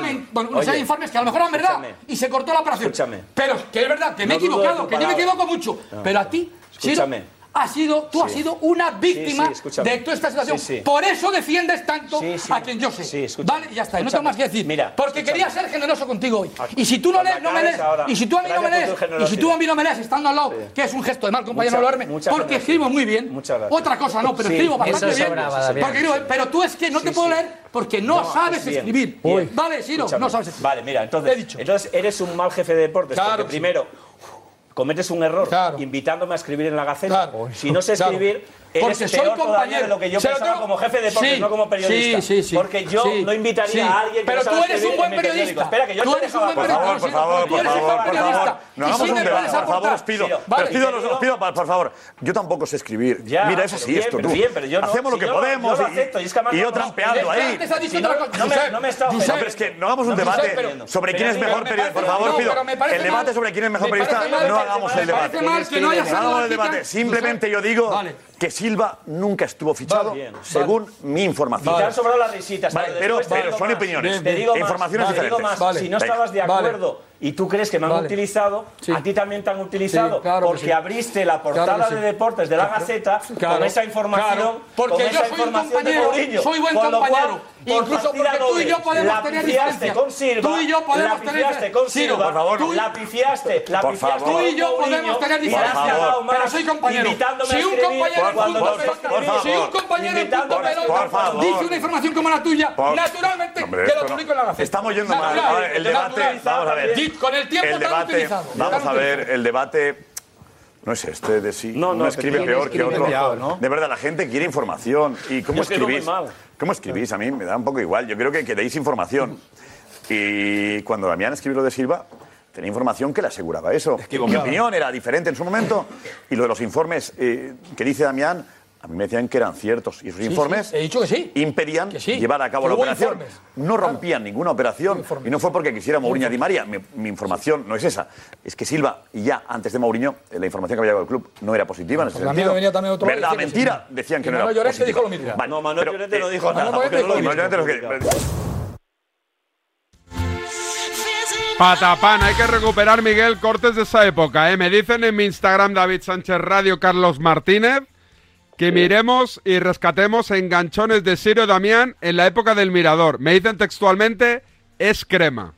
Speaker 52: serie de informes que a lo mejor eran verdad y se cortó la operación.
Speaker 57: Escúchame.
Speaker 52: Pero que es verdad que me he equivocado, que yo me equivoco mucho. Pero a ti,
Speaker 57: Escúchame.
Speaker 52: Has sido, tú has sido una víctima
Speaker 57: Sí, sí, escúchame.
Speaker 52: de toda esta situación.
Speaker 57: Sí, sí.
Speaker 52: Por eso defiendes tanto
Speaker 57: Sí, sí.
Speaker 52: a quien yo sé. Vale, ya está, no tengo más que decir.
Speaker 57: Mira,
Speaker 52: porque
Speaker 57: escúchame.
Speaker 52: quería ser generoso contigo hoy. Y si tú no, lees, no me lees,
Speaker 57: ahora.
Speaker 52: y si tú a mí no me lees, y si tú a mí no me lees estando al lado, que es un gesto de mal compañero
Speaker 57: mucha
Speaker 52: porque escribo muy bien.
Speaker 57: Muchas gracias.
Speaker 52: Otra cosa no, pero
Speaker 57: Sí,
Speaker 52: escribo bastante bien. Porque escribo- pero tú es que no te puedo
Speaker 57: sí.
Speaker 52: leer porque no,
Speaker 57: No,
Speaker 52: sabes escribir. Vale,
Speaker 57: Escúchame.
Speaker 52: no sabes escribir.
Speaker 57: Vale, mira, entonces, entonces eres un mal jefe de deportes.
Speaker 52: Claro
Speaker 57: porque primero cometes un error invitándome a escribir en la Gaceta. Si no sé escribir,
Speaker 52: Porque soy compañero.
Speaker 57: de lo que yo
Speaker 52: Se
Speaker 57: pensaba como jefe de deportes,
Speaker 52: Sí,
Speaker 57: no como periodista.
Speaker 52: sí, sí, sí.
Speaker 57: Porque yo
Speaker 52: Sí,
Speaker 57: no invitaría
Speaker 52: sí.
Speaker 57: a alguien que
Speaker 52: Pero
Speaker 57: no
Speaker 52: tú eres un buen periodista.
Speaker 57: Espera, que yo
Speaker 52: Tú
Speaker 57: te
Speaker 52: eres un buen periodista.
Speaker 48: Por favor, por favor, por favor. No hagamos un debate, por favor, os pido. Os pido, por favor. Yo tampoco sé escribir. Mira, es así esto, tú. Hacemos lo que podemos y- yo trampeando ahí.
Speaker 57: no- me- está
Speaker 48: es que no hagamos un debate sobre quién es mejor
Speaker 52: me
Speaker 48: periodista. Por favor, pido. El debate sobre quién es mejor
Speaker 52: me
Speaker 48: periodista, no hagamos el debate.
Speaker 52: no
Speaker 48: hagamos el debate. Simplemente yo digo
Speaker 52: Vale.
Speaker 48: Que Silva nunca estuvo fichado,
Speaker 57: Vale, bien,
Speaker 48: según mi
Speaker 57: Y
Speaker 48: información.
Speaker 57: te han sobrado las risitas.
Speaker 48: Vale, pero- pero son opiniones.
Speaker 57: Te digo
Speaker 48: E
Speaker 57: más,
Speaker 48: informaciones
Speaker 57: te digo
Speaker 48: diferentes.
Speaker 57: más,
Speaker 48: Vale.
Speaker 57: si no estabas de
Speaker 52: Vale.
Speaker 57: acuerdo y tú crees que me han
Speaker 52: Vale.
Speaker 57: utilizado, a ti también te han utilizado.
Speaker 52: Sí, claro que
Speaker 57: porque
Speaker 52: sí.
Speaker 57: abriste la portada
Speaker 52: Claro
Speaker 57: de
Speaker 52: sí.
Speaker 57: deportes de la. Gaceta
Speaker 52: Claro.
Speaker 57: con esa información.
Speaker 52: Claro. Porque
Speaker 57: con
Speaker 52: yo
Speaker 57: esa
Speaker 52: soy un
Speaker 57: información de
Speaker 52: compañero,
Speaker 57: Mourinho.
Speaker 52: soy buen
Speaker 57: Con lo cual,
Speaker 52: compañero.
Speaker 57: por
Speaker 52: Incluso porque tú y yo
Speaker 57: doble,
Speaker 52: podemos
Speaker 57: la
Speaker 52: tener
Speaker 57: pifiaste
Speaker 52: diferencias.
Speaker 57: con Silva,
Speaker 52: Tú y yo podemos
Speaker 57: la
Speaker 52: tener
Speaker 57: con Silva,
Speaker 52: por favor, no.
Speaker 57: la pifiaste, la
Speaker 48: Por
Speaker 57: pifiaste
Speaker 48: favor.
Speaker 52: Tú y yo podemos tener
Speaker 57: más,
Speaker 52: pero soy compañero. Si
Speaker 57: a
Speaker 52: un compañero si un compañero en
Speaker 57: a
Speaker 52: pelota dice una información como la tuya, naturalmente que lo publico en la Gaceta.
Speaker 48: Estamos yendo mal. El debate, vamos a ver.
Speaker 52: Con el tiempo
Speaker 48: El debate,
Speaker 52: utilizado.
Speaker 48: vamos a ver, el debate no es este de si
Speaker 57: No, no,
Speaker 48: uno escribe peor que otro. De verdad, la gente quiere información. ¿Y cómo
Speaker 57: Yo escribo muy
Speaker 48: escribís?
Speaker 57: mal.
Speaker 48: ¿Cómo escribís? A mí me da un poco igual. Yo creo que, que deis información. Y cuando Damián escribió lo de Silva, tenía información que le aseguraba eso. Mi opinión era diferente en su momento. Y lo de los informes eh, que dice Damián, a mí me decían que eran ciertos. Y
Speaker 52: Sí,
Speaker 48: informes
Speaker 52: sí, he dicho que sí.
Speaker 48: impedían
Speaker 52: sí,
Speaker 48: llevar a cabo la operación.
Speaker 52: informes.
Speaker 48: No rompían ninguna operación. Y no fue porque quisiera Mourinho a Di María. Mi, mi información no es esa. Es que Silva, y ya antes de Mourinho, eh, la información que había llegado al club no era positiva en ese sentido.
Speaker 52: venía también otro
Speaker 48: ¿Verdad? Mentira.
Speaker 52: sí.
Speaker 48: Decían que
Speaker 52: Y
Speaker 48: no era
Speaker 52: Manuel
Speaker 48: positiva.
Speaker 52: dijo lo mismo.
Speaker 48: Vale,
Speaker 57: No, Manuel
Speaker 48: pero,
Speaker 57: Llorente no
Speaker 48: eh,
Speaker 57: dijo nada.
Speaker 52: Manuel. Llorente
Speaker 48: lo que-
Speaker 1: Patapán, hay que recuperar, Miguel, cortes de esa época. ¿eh? Me dicen en mi Instagram, David Sánchez Radio, Carlos Martínez, que miremos y rescatemos enganchones de Sirio Damián en la época del Mirador. Me dicen textualmente, es crema.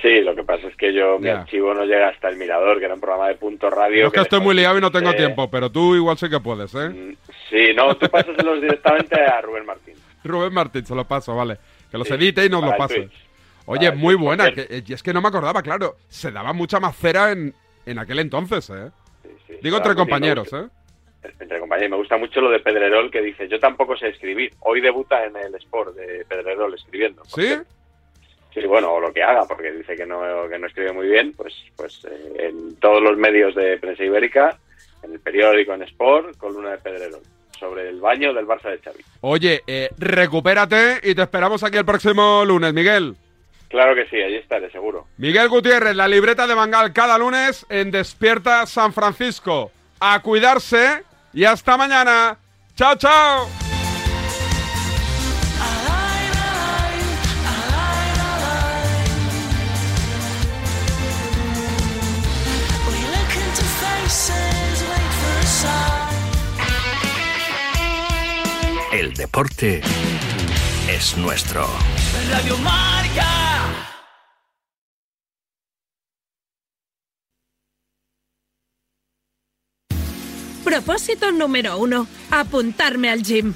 Speaker 6: Sí, lo que pasa es que yo, mi archivo no llega hasta el Mirador, que era un programa de punto radio.
Speaker 1: Yo es que estoy muy liado y no tengo
Speaker 6: Eh,
Speaker 1: tiempo, pero tú igual sí que puedes, ¿eh?
Speaker 6: Sí, no, tú pásaselos directamente a Rubén Martín. (laughs)
Speaker 1: Rubén Martín, se lo paso, vale. Que los
Speaker 6: Sí,
Speaker 1: edite y nos lo pase.
Speaker 6: Twitch.
Speaker 1: Oye,
Speaker 6: Para
Speaker 1: muy
Speaker 6: Twitch,
Speaker 1: buena. Que, y es que no me acordaba, claro. Se daba mucha más cera en, en aquel entonces, ¿eh?
Speaker 6: sí,
Speaker 1: Digo
Speaker 6: claro,
Speaker 1: entre
Speaker 6: sí,
Speaker 1: compañeros, ¿eh?
Speaker 6: Entre compañeros, me gusta mucho lo de Pedrerol, que dice, yo tampoco sé escribir. Hoy debuta en el Sport de Pedrerol escribiendo.
Speaker 1: ¿Sí?
Speaker 6: Sí, bueno, o lo que haga, porque dice que no, que no escribe muy bien, pues, pues eh, en todos los medios de prensa ibérica, en el periódico, en Sport, columna de Pedrerol, sobre el baño del Barça de Xavi.
Speaker 1: Oye, eh, recupérate y te esperamos aquí el próximo lunes, Miguel.
Speaker 6: Claro que sí, allí estaré, seguro.
Speaker 1: Miguel Gutiérrez, la libreta de Bangal cada lunes en Despierta San Francisco. A cuidarse y hasta mañana. ¡Chao, chao!
Speaker 35: El deporte es nuestro.
Speaker 59: Radio Marca.
Speaker 60: Propósito número uno, apuntarme al gym.